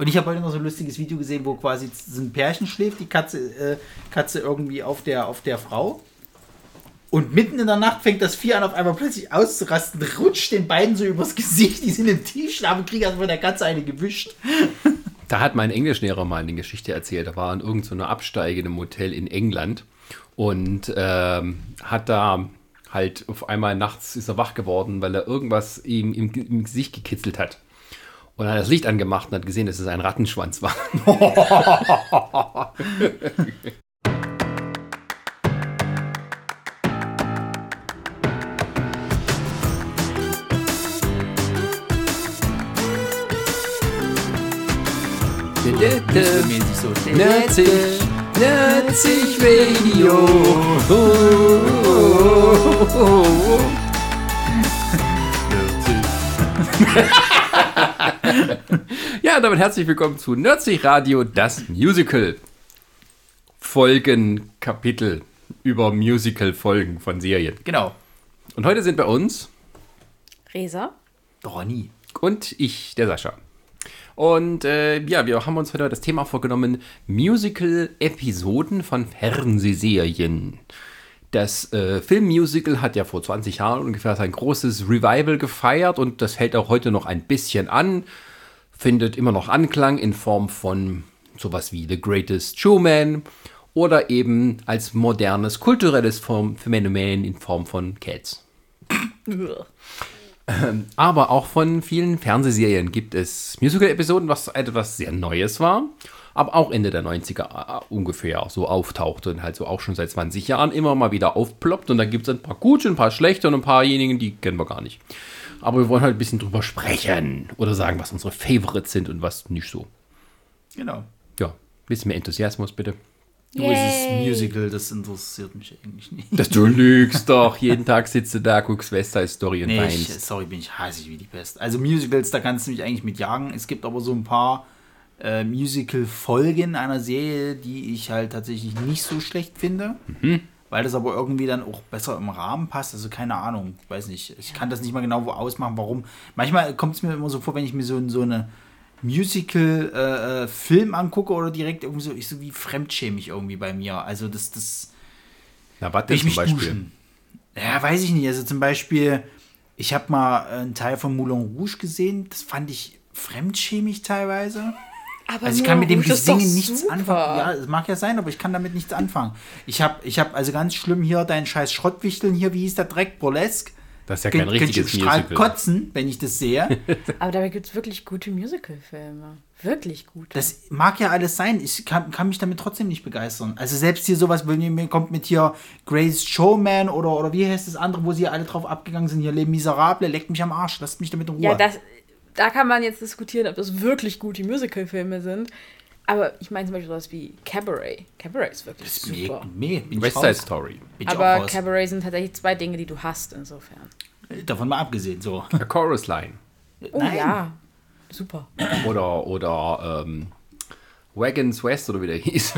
Und ich habe heute noch so ein lustiges Video gesehen, wo quasi so ein Pärchen schläft, die Katze, äh, Katze irgendwie auf der, auf der Frau. Und mitten in der Nacht fängt das Vieh an, auf einmal plötzlich auszurasten, rutscht den beiden so übers Gesicht, die sind im Tiefschlaf und kriegen also von der Katze eine gewischt. Da hat mein Englischlehrer mal eine Geschichte erzählt. Er war in irgendeiner so Absteige in einem Hotel in England und ähm, hat da halt auf einmal nachts ist er wach geworden, weil er irgendwas ihm im, im Gesicht gekitzelt hat. Und er hat das Licht angemacht und hat gesehen, dass es ein Rattenschwanz war. So. Nerdsig Radio. Oh, oh, oh, oh. ja, damit herzlich willkommen zu Nerdsig Radio, das Musical. Folgenkapitel über Musical-Folgen von Serien. Genau. Und heute sind bei uns Resa? Ronny. und ich, der Sascha. Und äh, ja, wir haben uns heute das Thema vorgenommen: Musical-Episoden von Fernsehserien. Das äh, Filmmusical hat ja vor 20 Jahren ungefähr sein großes Revival gefeiert und das hält auch heute noch ein bisschen an. Findet immer noch Anklang in Form von sowas wie The Greatest Showman oder eben als modernes kulturelles Form Phänomen in Form von Cats. Aber auch von vielen Fernsehserien gibt es Musical-Episoden, was etwas sehr Neues war, aber auch Ende der 90er äh, ungefähr so auftauchte und halt so auch schon seit 20 Jahren immer mal wieder aufploppt. Und da gibt es ein paar gute, ein paar schlechte und ein paarjenigen, die kennen wir gar nicht. Aber wir wollen halt ein bisschen drüber sprechen oder sagen, was unsere Favorites sind und was nicht so. Genau. Ja, ein bisschen mehr Enthusiasmus bitte. Du ist es Musical, das interessiert mich eigentlich nicht. Das du lügst doch. Jeden Tag sitzt du da, guckst West Side Story und Nee, ich, weinst. sorry, bin ich hasig wie die Pest. Also Musicals, da kannst du mich eigentlich mit jagen. Es gibt aber so ein paar äh, Musical-Folgen einer Serie, die ich halt tatsächlich nicht so schlecht finde. Weil das aber irgendwie dann auch besser im Rahmen passt. Also keine Ahnung, ich weiß nicht. Ich kann das nicht mal genau wo ausmachen, warum. Manchmal kommt es mir immer so vor, wenn ich mir so, so eine Musical-Film angucke oder direkt irgendwie so, ich so wie fremdschämig irgendwie bei mir. Also das, das Na, was denn ich zum Beispiel? duschen. Ja, weiß ich nicht. Also zum Beispiel, ich habe mal einen Teil von Moulin Rouge gesehen. Das fand ich fremdschämig teilweise. Aber Also ich kann mit dem Gesingen nichts super. anfangen. Ja, es mag ja sein, aber ich kann damit nichts anfangen. Ich habe, ich habe also ganz schlimm hier deinen scheiß Schrottwichteln hier, wie hieß der Dreck, Burlesque. Das ist ja kein könnt richtiges ich strahl Musical. kotzen, wenn ich das sehe. Aber dabei gibt es wirklich gute Musical-Filme. Wirklich gute. Das mag ja alles sein. Ich kann, kann mich damit trotzdem nicht begeistern. Also selbst hier sowas, wenn ihr mir kommt mit hier Grace Showman oder, oder wie heißt das andere, wo sie alle drauf abgegangen sind, hier Les Miserables, leckt mich am Arsch, lasst mich damit in Ruhe. ja, das, da kann man jetzt diskutieren, ob das wirklich gute Musical-Filme sind. Aber ich meine zum Beispiel sowas wie Cabaret. Cabaret ist wirklich ist super. bin ich West Side. Story. Aber. Cabaret sind tatsächlich zwei Dinge, die du hast insofern. Davon mal abgesehen, so. A Chorus Line. Oh Nein. ja, super. Oder, oder ähm, Wagons West oder wie der hieß.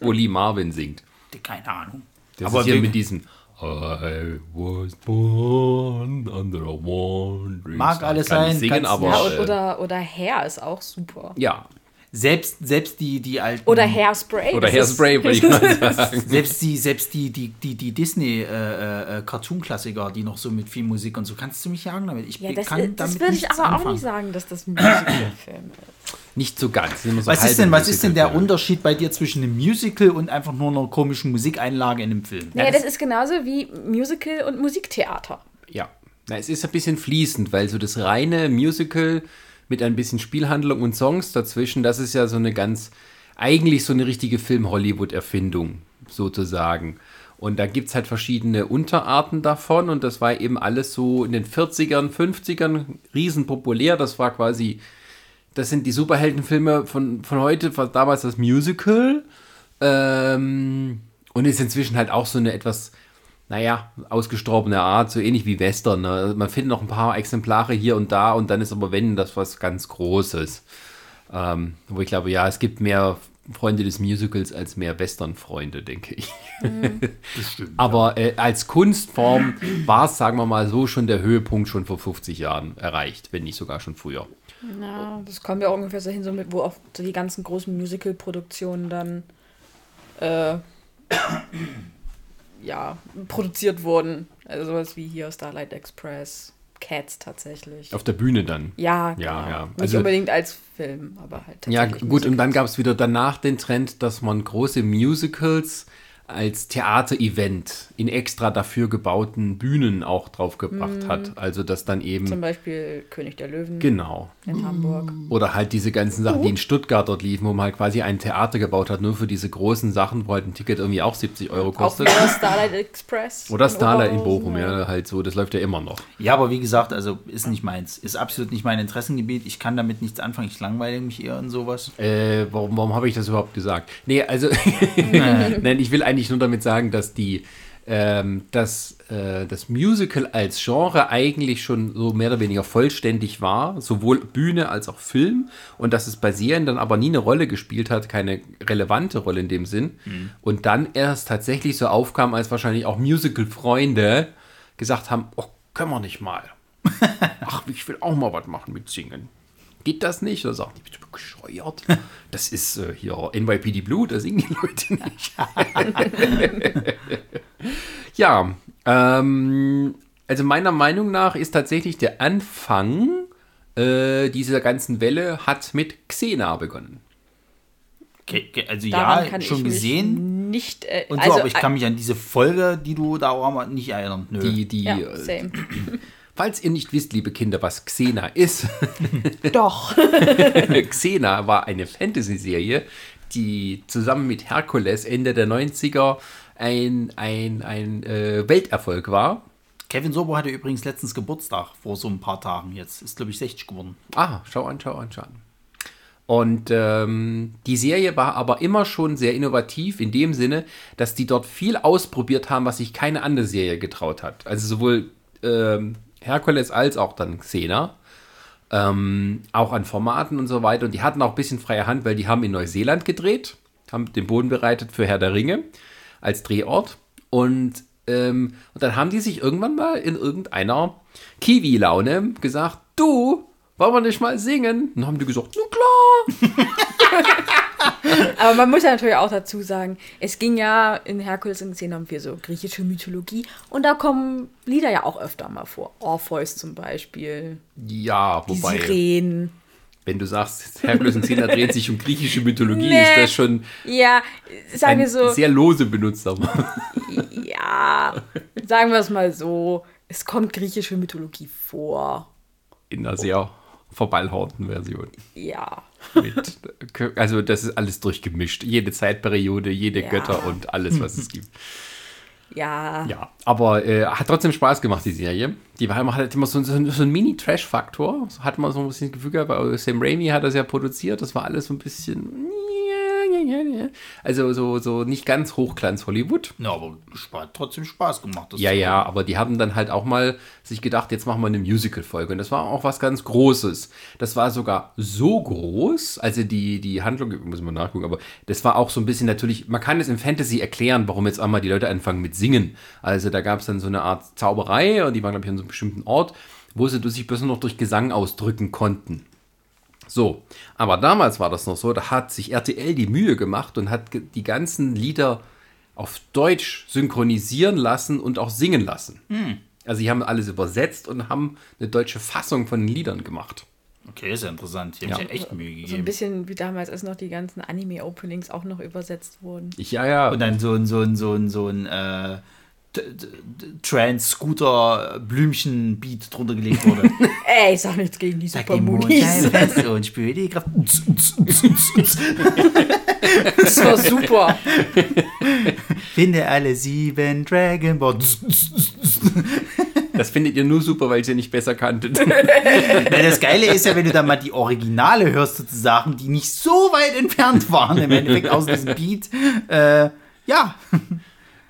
Wo Lee Marvin singt. Keine Ahnung. Das Aber ist hier wir- mit diesem I was born under a wandering Mag star. alles sein, singen, kannst- aber Ja, oder, oder Hair ist auch super. ja. Selbst, selbst die, die alten. Oder Hairspray. Oder das Hairspray, würde ich mal sagen. Selbst die, selbst die, die, die, die Disney-Cartoon-Klassiker, die noch so mit viel Musik und so, kannst du mich jagen damit? Ich Ja, das, kann das damit würde ich aber auch anfangen. nicht sagen, dass das ein Musical-Film ist. Nicht so ganz. das so Was ist denn, was ist denn der. Unterschied bei dir zwischen einem Musical und einfach nur einer komischen Musikeinlage in einem Film? Naja, das ist genauso wie Musical und Musiktheater. Ja. Na, es ist ein bisschen fließend, weil so das reine Musical mit ein bisschen Spielhandlung und Songs dazwischen, das ist ja so eine ganz, eigentlich so eine richtige Film-Hollywood-Erfindung, sozusagen. Und da gibt es halt verschiedene Unterarten davon und das war eben alles so in den 40ern, 50ern riesenpopulär. Das war quasi, das sind die Superheldenfilme von, von heute, war damals das Musical. Ähm, und ist inzwischen halt auch so eine etwas, naja, ausgestorbene Art, so ähnlich wie Western. Ne? Man findet noch ein paar Exemplare hier und da und dann ist aber, wenn, das was ganz Großes. Ähm, wo ich glaube, ja, es gibt mehr Freunde des Musicals als mehr Western-Freunde, denke ich. Das stimmt. Aber äh, als Kunstform war es, sagen wir mal so, schon der Höhepunkt schon vor 50 Jahren erreicht, wenn nicht sogar schon früher. Ja, das kommt ja auch ungefähr so hin, so mit, wo auch so die ganzen großen Musical-Produktionen dann äh, ja, produziert wurden. Also sowas wie hier Starlight Express, Cats tatsächlich. Auf der Bühne dann. Ja, Ja, genau. ja. Nicht Also- unbedingt als Film, aber halt Ja, tatsächlich. gut, und dann gab es wieder danach den Trend, dass man große Musicals als Theaterevent in extra dafür gebauten Bühnen auch draufgebracht hat. Also dass dann Zum eben, Beispiel König der Löwen genau. in Hamburg. Oder halt diese ganzen Sachen, die in Stuttgart dort liefen, wo man halt quasi ein Theater gebaut hat, nur für diese großen Sachen, wo halt ein Ticket irgendwie auch 70 Euro Auch kostet. wieder Starlight Express. Oder Starlight in Bochum, ja, halt so, das läuft ja immer noch. Ja, aber wie gesagt, also ist nicht meins. Ist absolut nicht mein Interessengebiet. Ich kann damit nichts anfangen. Ich langweile mich eher in sowas. Äh, warum warum habe ich das überhaupt gesagt? Nee, also, nein, ich will eigentlich nur damit sagen, dass die, ähm, dass äh, das Musical als Genre eigentlich schon so mehr oder weniger vollständig war, sowohl Bühne als auch Film, und dass es bei Serien dann aber nie eine Rolle gespielt hat, keine relevante Rolle in dem Sinn, und dann erst tatsächlich so aufkam, als wahrscheinlich auch Musical-Freunde gesagt haben, oh, können wir nicht mal. Ach, ich will auch mal was machen mit Singen. Geht das nicht? Oder sagt die, bist du bescheuert? Das ist äh, hier NYPD Blue, da singen die Leute nicht. ja, ähm, also meiner Meinung nach ist tatsächlich der Anfang äh, dieser ganzen Welle hat mit Xena begonnen. Okay, also Daran ja, kann schon ich mich gesehen. Nicht, äh, Und also, so, aber ich kann mich an diese Folge, die du da auch mal nicht erinnern. Nö. Die, die, ja, äh, same. falls ihr nicht wisst, liebe Kinder, was Xena ist, Doch. Xena war eine Fantasy-Serie, die zusammen mit Herkules Ende der 90er ein, ein, ein äh, Welterfolg war. Kevin Sobo hatte übrigens letztens Geburtstag vor so ein paar Tagen. Jetzt ist, glaube ich, 60 geworden. Ah, schau an, schau an, schau an. Und ähm, die Serie war aber immer schon sehr innovativ in dem Sinne, dass die dort viel ausprobiert haben, was sich keine andere Serie getraut hat. Also sowohl ähm, Herkules als auch dann Xena. Ähm, auch an Formaten und so weiter. Und die hatten auch ein bisschen freie Hand, weil die haben in Neuseeland gedreht, haben den Boden bereitet für Herr der Ringe als Drehort. Und, ähm, und dann haben die sich irgendwann mal in irgendeiner Kiwi-Laune gesagt, du, wollen wir nicht mal singen? Und dann haben die gesagt, na klar. Aber man muss ja natürlich auch dazu sagen, es ging ja in Herkules und Xena um viel so griechische Mythologie und da kommen Lieder ja auch öfter mal vor. Orpheus zum Beispiel, Ja, die wobei, Sirenen. wenn du sagst, Herkules und Xena dreht sich um griechische Mythologie, Nee. ist das schon Ja, sagen wir so, sehr lose benutzter ja, sagen wir es mal so, es kommt griechische Mythologie vor. in einer sehr verballhornten Version. Ja. Mit, also das ist alles durchgemischt. Jede Zeitperiode, jede Ja. Götter und alles, was es gibt. Ja. Ja, aber äh, hat trotzdem Spaß gemacht, die Serie. Die war immer, hat immer so, so, so einen Mini-Trash-Faktor. So Hat man so ein bisschen das Gefühl gehabt, weil Sam Raimi hat das ja produziert. Das war alles so ein bisschen. Also so, so nicht ganz Hochglanz Hollywood. Ja, aber hat trotzdem Spaß gemacht. das Ja, ja, aber die haben dann halt auch mal sich gedacht, jetzt machen wir eine Musical-Folge. Und das war auch was ganz Großes. Das war sogar so groß, also die, die Handlung, muss man nachgucken, aber das war auch so ein bisschen natürlich, man kann es im Fantasy erklären, warum jetzt einmal die Leute anfangen mit Singen. Also da gab es dann so eine Art Zauberei und die waren, glaube ich, an so einem bestimmten Ort, wo sie sich nur noch durch Gesang ausdrücken konnten. So, aber damals war das noch so, da hat sich RTL die Mühe gemacht und hat die ganzen Lieder auf Deutsch synchronisieren lassen und auch singen lassen. Also die haben alles übersetzt und haben eine deutsche Fassung von den Liedern gemacht. Okay, ist ja interessant. Die haben Ja. sich ja echt Mühe So ein gegeben. bisschen wie damals, als noch die ganzen Anime-Openings auch noch übersetzt wurden. Ich, ja, ja. Und dann so ein, so ein, so ein, so ein äh, T- T- Trans-Scooter-Blümchen-Beat drunter gelegt wurde. Ey, ich sag nichts gegen die Sag. Mondschein fest und spüre die Kraft. Das war super. Finde alle sieben Dragon Ball. Das findet ihr nur super, weil ihr nicht besser kanntet. Das Geile ist ja, wenn du dann mal die Originale hörst, sozusagen, die nicht so weit entfernt waren, im Endeffekt aus diesem Beat. Äh, ja.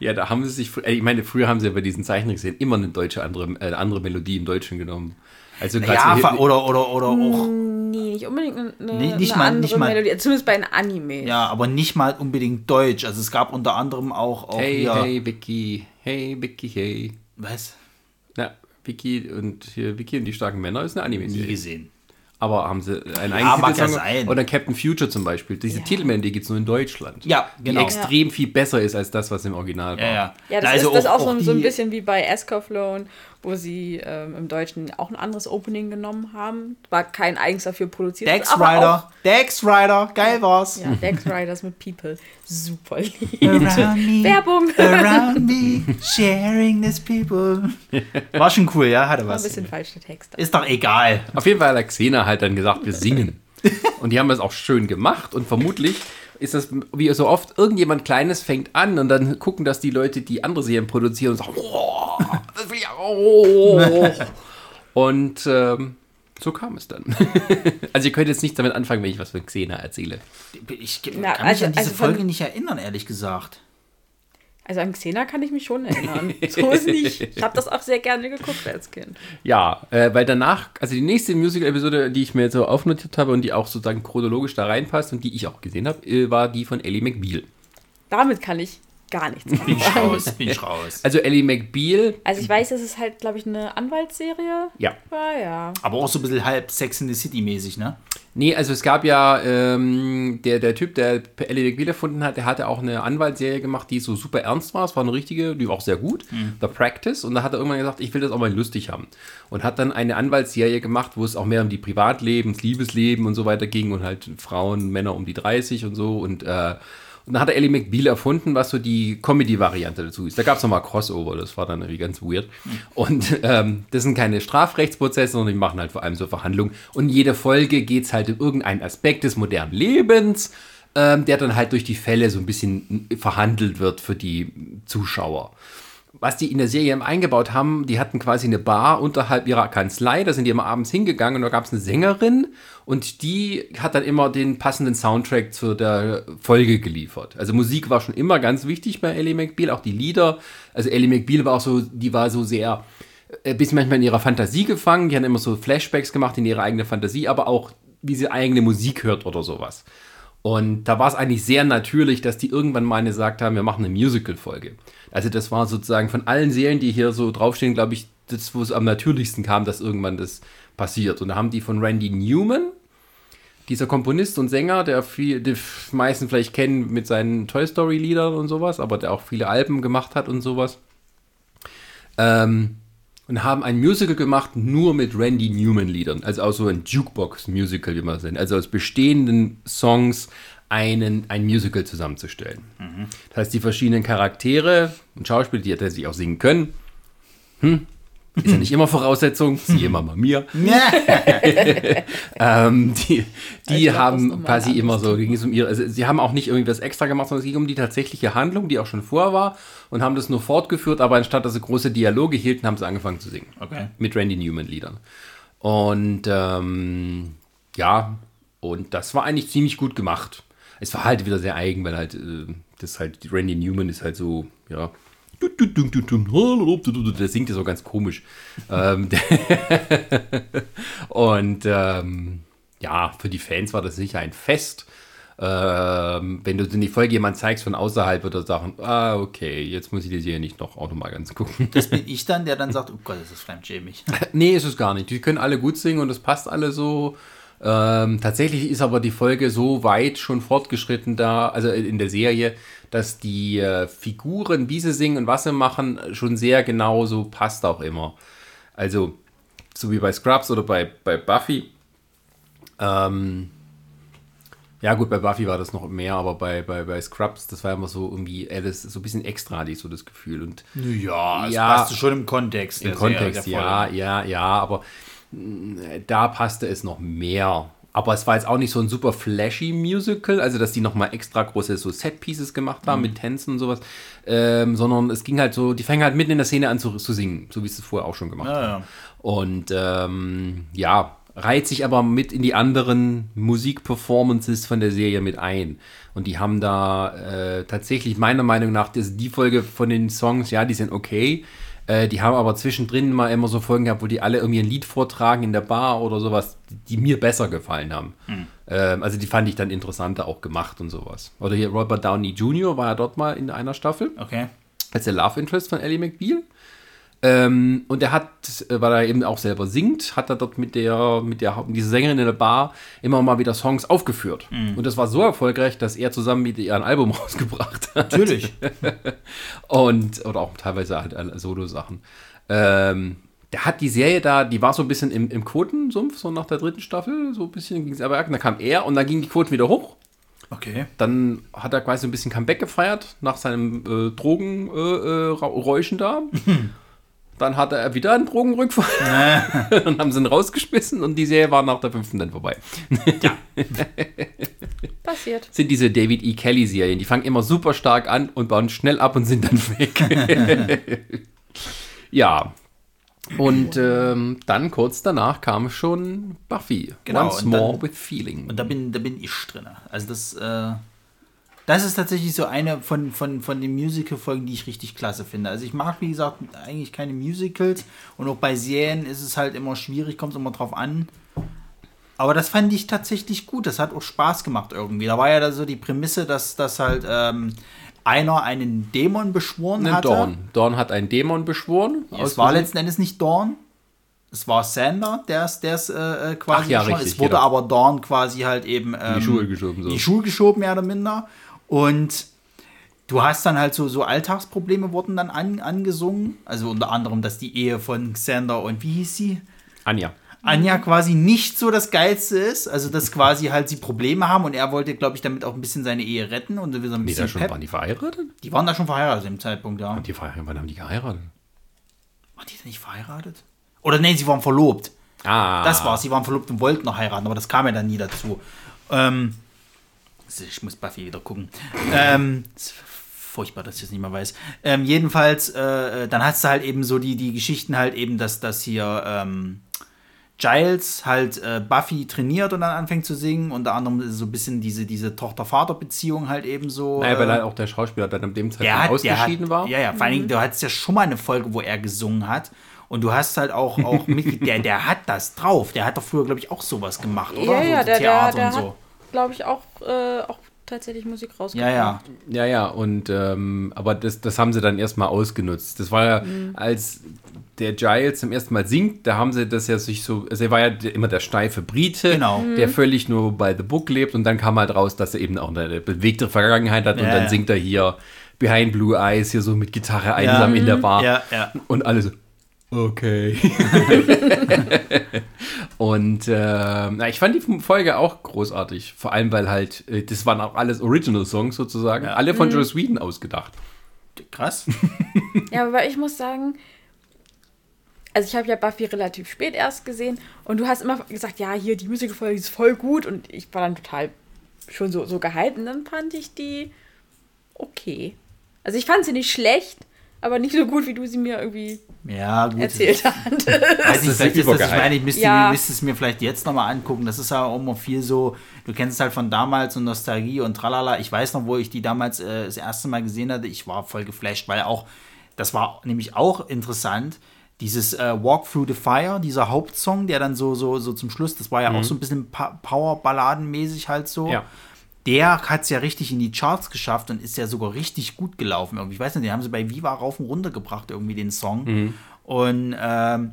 Ja, da haben sie sich, ich meine, früher haben sie ja bei diesen Zeichentrickserien immer eine deutsche andere, äh, andere Melodie im Deutschen genommen. Also Ja, so oder, oder, oder auch. Nee, nicht unbedingt eine, Nee, nicht eine mal- andere nicht mal- Melodie. Zumindest bei den Animes. Ja, aber nicht mal unbedingt Deutsch. Also es gab unter anderem auch, auch Hey, hier. hey, Vicky, hey, Vicky, hey. Was? Na, Vicky und hier, Vicky und die starken Männer ist eine Nie Anime-Serie. gesehen. Aber haben sie einen Ja, eigenen mag ja. Oder Captain Future zum Beispiel. Diese Ja. Titelmelodie gibt es nur in Deutschland. Ja, genau. Die extrem viel besser ist als das, was im Original war. Ja, ja. Ja, das Also ist das auch, so, auch so ein die- bisschen wie bei Escaflown, wo sie ähm, im Deutschen auch ein anderes Opening genommen haben. War kein eigens dafür produziert. Dex aber Rider. Dex Rider. Geil war's. Ja, Dex Riders mit People. Super lieb. Around me. Werbung. Around me. Sharing this people. War schon cool, ja? Hatte War ein was. bisschen falsch der Text. Ist doch egal. Auf jeden Fall hat Xena halt dann gesagt, wir singen. Und die haben das auch schön gemacht und vermutlich ist das wie so oft, irgendjemand Kleines fängt an und dann gucken das die Leute, die andere Serien produzieren und sagen, oh, das will ich auch. Und ähm, so kam es dann. also ihr könnt jetzt nicht damit anfangen, wenn ich was von Xena erzähle. Ich kann Na, mich also- an diese also Folge nicht erinnern, ehrlich gesagt. Also an Xena kann ich mich schon erinnern. So ist nicht. Ich habe das auch sehr gerne geguckt als Kind. Ja, äh, weil danach, also die nächste Musical-Episode, die ich mir so aufnotiert habe und die auch sozusagen chronologisch da reinpasst und die ich auch gesehen habe, äh, war die von Ellie McBeal. Damit kann ich gar nichts Bin ich raus, bin ich raus. Also Ellie McBeal, Also ich weiß, dass es halt, glaube ich, eine Anwaltsserie ja. war, ja. Aber auch so ein bisschen halb Sex in the City mäßig, ne? Nee, also es gab ja, ähm, der, der Typ, der Ellie McBeal erfunden hat, der hatte auch eine Anwaltsserie gemacht, die so super ernst war. Es war eine richtige, die war auch sehr gut. The Practice. Und da hat er irgendwann gesagt, ich will das auch mal lustig haben. Und hat dann eine Anwaltsserie gemacht, wo es auch mehr um die Privatleben, das Liebesleben und so weiter ging und halt Frauen, Männer um die 30 und so. Und, äh, und dann hat Ellie McBeal erfunden, was so die Comedy-Variante dazu ist. Da gab es nochmal Crossover, das war dann irgendwie ganz weird. Und ähm, das sind keine Strafrechtsprozesse, sondern die machen halt vor allem so Verhandlungen. Und in jeder Folge geht es halt um irgendeinen Aspekt des modernen Lebens, ähm, der dann halt durch die Fälle so ein bisschen verhandelt wird für die Zuschauer. Was die in der Serie eben eingebaut haben, die hatten quasi eine Bar unterhalb ihrer Kanzlei, da sind die immer abends hingegangen und da gab es eine Sängerin und die hat dann immer den passenden Soundtrack zu der Folge geliefert. Also Musik war schon immer ganz wichtig bei Ellie McBeal, auch die Lieder. Also Ellie McBeal war auch so, die war so sehr, ein bisschen manchmal in ihrer Fantasie gefangen, die haben immer so Flashbacks gemacht in ihre eigene Fantasie, aber auch wie sie eigene Musik hört oder sowas. Und da war es eigentlich sehr natürlich, dass die irgendwann mal gesagt haben, wir machen eine Musical-Folge. Also das war sozusagen von allen Serien, die hier so draufstehen, glaube ich, das, wo es am natürlichsten kam, dass irgendwann das passiert. Und da haben die von Randy Newman, dieser Komponist und Sänger, der viel, die meisten vielleicht kennen mit seinen Toy Story-Liedern und sowas, aber der auch viele Alben gemacht hat und sowas. Ähm, und haben ein Musical gemacht nur mit Randy Newman Liedern, also auch so ein Jukebox Musical, wie man es nennt, also aus bestehenden Songs einen, ein Musical zusammenzustellen. Das heißt, die verschiedenen Charaktere und Schauspieler, die hätte sich auch singen können, hm, ist ja nicht immer Voraussetzung, siehe Mama Mia. ähm, die die ist haben mal quasi immer so, ging es um ihre, also sie haben auch nicht irgendwas extra gemacht, sondern es ging um die tatsächliche Handlung, die auch schon vor war und haben das nur fortgeführt, aber anstatt dass sie große Dialoge hielten, haben sie angefangen zu singen. Okay. Mit Randy Newman Liedern. Und ähm, ja, und das war eigentlich ziemlich gut gemacht. Es war halt wieder sehr eigen, weil halt, äh, das halt, Randy Newman ist halt so, ja. Der singt ja so ganz komisch. ähm, und ähm, ja, für die Fans war das sicher ein Fest. Ähm, wenn du in die Folge jemand zeigst von außerhalb, wird er sagen, ah, okay, jetzt muss ich die Serie nicht noch auch noch mal ganz gucken. Das bin ich dann, der dann sagt, oh Gott, das ist fremdschämig. Nee, ist es gar nicht. Die können alle gut singen und es passt alle so. Ähm, tatsächlich ist aber die Folge so weit schon fortgeschritten da, also in der Serie, dass die äh, Figuren, wie sie singen und was sie machen, schon sehr genau so passt auch immer. Also, so wie bei Scrubs oder bei, bei Buffy. Ähm, ja, gut, bei Buffy war das noch mehr, aber bei, bei, bei Scrubs, das war immer so irgendwie, äh, ist so ein bisschen extra, hatte ich so das Gefühl. Und Ja, es Ja. passt schon im Kontext. im Kontext, ja, ja, ja, aber mh, da passte es noch mehr. Aber es war jetzt auch nicht so ein super flashy Musical, also dass die nochmal extra große so Set-Pieces gemacht haben mit Tänzen und sowas, ähm, sondern es ging halt so, die fangen halt mitten in der Szene an zu, zu singen, so wie sie es vorher auch schon gemacht Ja, haben. ja. Und ähm, ja, reiht sich aber mit in die anderen Musikperformances von der Serie mit ein. Und die haben da äh, tatsächlich meiner Meinung nach, das, die Folge von den Songs, ja, die sind okay. Äh, die haben aber zwischendrin mal immer so Folgen gehabt, wo die alle irgendwie ein Lied vortragen in der Bar oder sowas, die mir besser gefallen haben. Ähm, also die fand ich dann interessanter auch gemacht und sowas. Oder hier Robert Downey Jr. war ja dort mal in einer Staffel Okay. als der Love Interest von Ellie McBeal. Ähm, und er hat, äh, weil er eben auch selber singt, hat er dort mit der, mit der dieser Sängerin in der Bar immer mal wieder Songs aufgeführt. Mhm. Und das war so erfolgreich, dass er zusammen mit ihr ein Album rausgebracht hat. Natürlich. Und, oder auch teilweise halt äh, Solo-Sachen. Ähm, der hat die Serie da, die war so ein bisschen im, im Quotensumpf, so nach der dritten Staffel, so ein bisschen ging es aber dann kam er und dann ging die Quote wieder hoch. Okay. Dann hat er quasi ein bisschen Comeback gefeiert nach seinem äh, Drogenräuschen äh, da. dann hatte er wieder einen Drogenrückfall. dann haben sie ihn rausgeschmissen und die Serie war nach der fünften dann vorbei. Passiert. Sind diese David E. Kelly-Serien, die fangen immer super stark an und bauen schnell ab und sind dann weg. ja. Und ähm, dann kurz danach kam schon Buffy. Genau, Once und more dann- with feeling. Und da bin, da bin ich drin. Also das, äh, das ist tatsächlich so eine von, von, von den Musical-Folgen, die ich richtig klasse finde. Also ich mag, wie gesagt, eigentlich keine Musicals und auch bei Serien ist es halt immer schwierig, kommt es immer drauf an. Aber das fand ich tatsächlich gut. Das hat auch Spaß gemacht irgendwie. Da war ja da so die Prämisse, dass, dass halt ähm, einer einen Dämon beschworen Ne, hatte. Dorn. Dorn hat einen Dämon beschworen. Es war letzten Endes nicht Dawn. Es war Sander, der es äh, äh, quasi Ach ja, richtig, Es wurde genau. aber Dawn quasi halt eben ähm, die Schuhe geschoben. So. in die Schuhe geschoben, mehr oder minder. Und du hast dann halt so, so Alltagsprobleme wurden dann an, angesungen. Also unter anderem, dass die Ehe von Xander und wie hieß sie? Anja. Anja quasi nicht so das Geilste ist. Also, dass quasi halt sie Probleme haben und er wollte, glaube ich, damit auch ein bisschen seine Ehe retten und so ein bisschen da schon, waren die verheiratet? Die waren da schon verheiratet im Zeitpunkt, ja. Die verheiratet, wann haben die geheiratet? Waren die denn nicht verheiratet? Oder nee, sie waren verlobt. Ah. Das war's. Sie waren verlobt und wollten noch heiraten, aber das kam ja dann nie dazu. Ähm, ich muss Buffy wieder gucken. Ähm, ist furchtbar, dass ich das nicht mehr weiß. Ähm, jedenfalls, äh, dann hast du halt eben so die, die Geschichten halt eben, dass das hier ähm, Giles halt äh, Buffy trainiert und dann anfängt zu singen. Unter anderem so ein bisschen diese, diese Tochter-Vater-Beziehung halt eben so. Naja, weil äh, halt auch der Schauspieler dann an dem der Zeitpunkt hat, der ausgeschieden hat, war. Ja, ja, vor allen Dingen, du hattest ja schon mal eine Folge, wo er gesungen hat. Und du hast halt auch, auch Mitglied, der, der hat das drauf. Der hat doch früher, glaube ich, auch sowas gemacht, oder? Ja, so ja, der, der, Theater der und so. hat, glaube ich, auch, äh, auch tatsächlich Musik rausgebracht. Ja, ja. Ja, ja, und ähm, aber das, das haben sie dann erstmal ausgenutzt. Das war ja, Mhm. als der Giles zum ersten Mal singt, da haben sie das ja sich so, also er war ja immer der steife Brite, Genau. der völlig nur bei The Book lebt und dann kam halt raus, dass er eben auch eine bewegte Vergangenheit hat und Ja, dann ja. singt er hier Behind Blue Eyes hier so mit Gitarre einsam in der Bar Ja, ja. und alle so, okay. und äh, na, ich fand die Folge auch großartig, vor allem weil halt, äh, das waren auch alles Original-Songs sozusagen, alle von Joe Sweden ausgedacht. Krass. Ja, aber ich muss sagen, also ich habe ja Buffy relativ spät erst gesehen und du hast immer gesagt, ja, hier die Musical-Folge ist voll gut und ich war dann total schon so, so gehypt und dann fand ich die okay. Also ich fand sie nicht schlecht, aber nicht so gut, wie du sie mir irgendwie Ja, gut. erzählt hast. Weiß Das ich, ist vielleicht ist das, ich meine, ich müsste, Ja. mir- müsste es mir vielleicht jetzt nochmal angucken. Das ist ja auch immer viel so, du kennst es halt von damals und Nostalgie und tralala. Ich weiß noch, wo ich die damals äh, das erste Mal gesehen hatte, ich war voll geflasht, weil auch, das war nämlich auch interessant, dieses äh, Walk Through the Fire, dieser Hauptsong, der dann so, so, so zum Schluss, das war ja auch so ein bisschen pa Power-Balladenmäßig halt so. Ja. Der hat es ja richtig in die Charts geschafft und ist ja sogar richtig gut gelaufen. Irgendwie. Ich weiß nicht, den haben sie bei Viva rauf und runter gebracht, irgendwie den Song. Und ähm,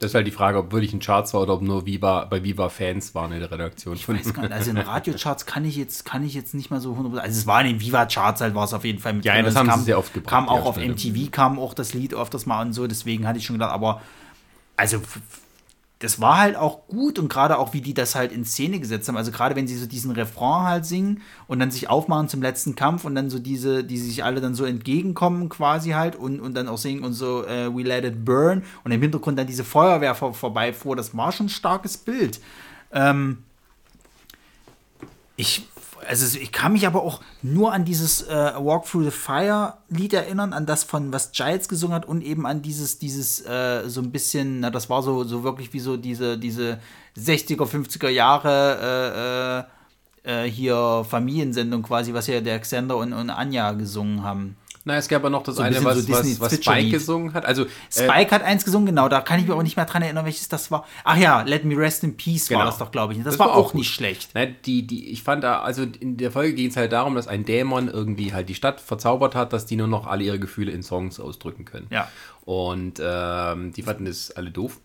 Das ist halt die Frage, ob wirklich ein Charts war oder ob nur Viva, bei Viva Fans waren in der Redaktion. Ich weiß gar nicht, also in den Radiocharts kann ich jetzt, kann ich jetzt nicht mal so 100%, also es war in den Viva-Charts halt, war es auf jeden Fall mit Ja, drin. das Es haben sie kam, sehr oft gebracht, Kam auch auf. MTV, kam auch das Lied öfters mal und so, deswegen hatte ich schon gedacht, aber also das war halt auch gut und gerade auch, wie die das halt in Szene gesetzt haben, also gerade wenn sie so diesen Refrain halt singen und dann sich aufmachen zum letzten Kampf und dann so diese, die sich alle dann so entgegenkommen quasi halt und, und dann auch singen und so äh, We Let It Burn und im Hintergrund dann diese Feuerwehr vor, vorbeifuhr, das war schon ein starkes Bild. Ähm, ich, also ich kann mich aber auch nur an dieses äh, Walk Through the Fire Lied erinnern, an das von was Giles gesungen hat und eben an dieses, dieses äh, so ein bisschen, na, das war so, so wirklich wie so diese, diese 60er, 50er Jahre äh, äh, äh, hier Familiensendung quasi, was ja der Xander und, und Anja gesungen haben. Na, es gab ja noch das So ein eine, was, so was, was. Spike gesungen hat. Also, äh, Spike hat eins gesungen, genau, da kann ich mir auch nicht mehr dran erinnern, welches das war. Ach ja, Let Me Rest in Peace war Genau. das doch, glaube ich. Das, Das war, war auch gut. nicht schlecht. Ne, die, die, ich fand da, also in der Folge ging es halt darum, dass ein Dämon irgendwie halt die Stadt verzaubert hat, dass die nur noch alle ihre Gefühle in Songs ausdrücken können. Ja. Und ähm, die fanden das alle doof.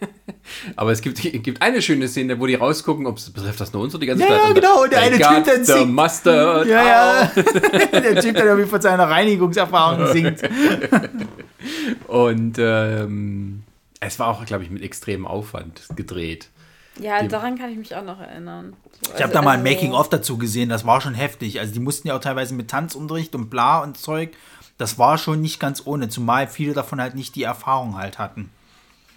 Aber es gibt, gibt eine schöne Szene, wo die rausgucken, ob es betrifft das nur uns oder die ganze Ja, Stadt. ja, genau, und der eine Typ dann singt. Mustard. Ja, ja. der Typ, der irgendwie von seiner Reinigungserfahrung singt. Und ähm, es war auch, glaube ich, mit extremem Aufwand gedreht. Ja, Die- daran kann ich mich auch noch erinnern. So, Ich habe da mal ein Making-of dazu gesehen, das war schon heftig. Also die mussten ja auch teilweise mit Tanzunterricht und bla und Zeug. Das war schon nicht ganz ohne, zumal viele davon halt nicht die Erfahrung halt hatten.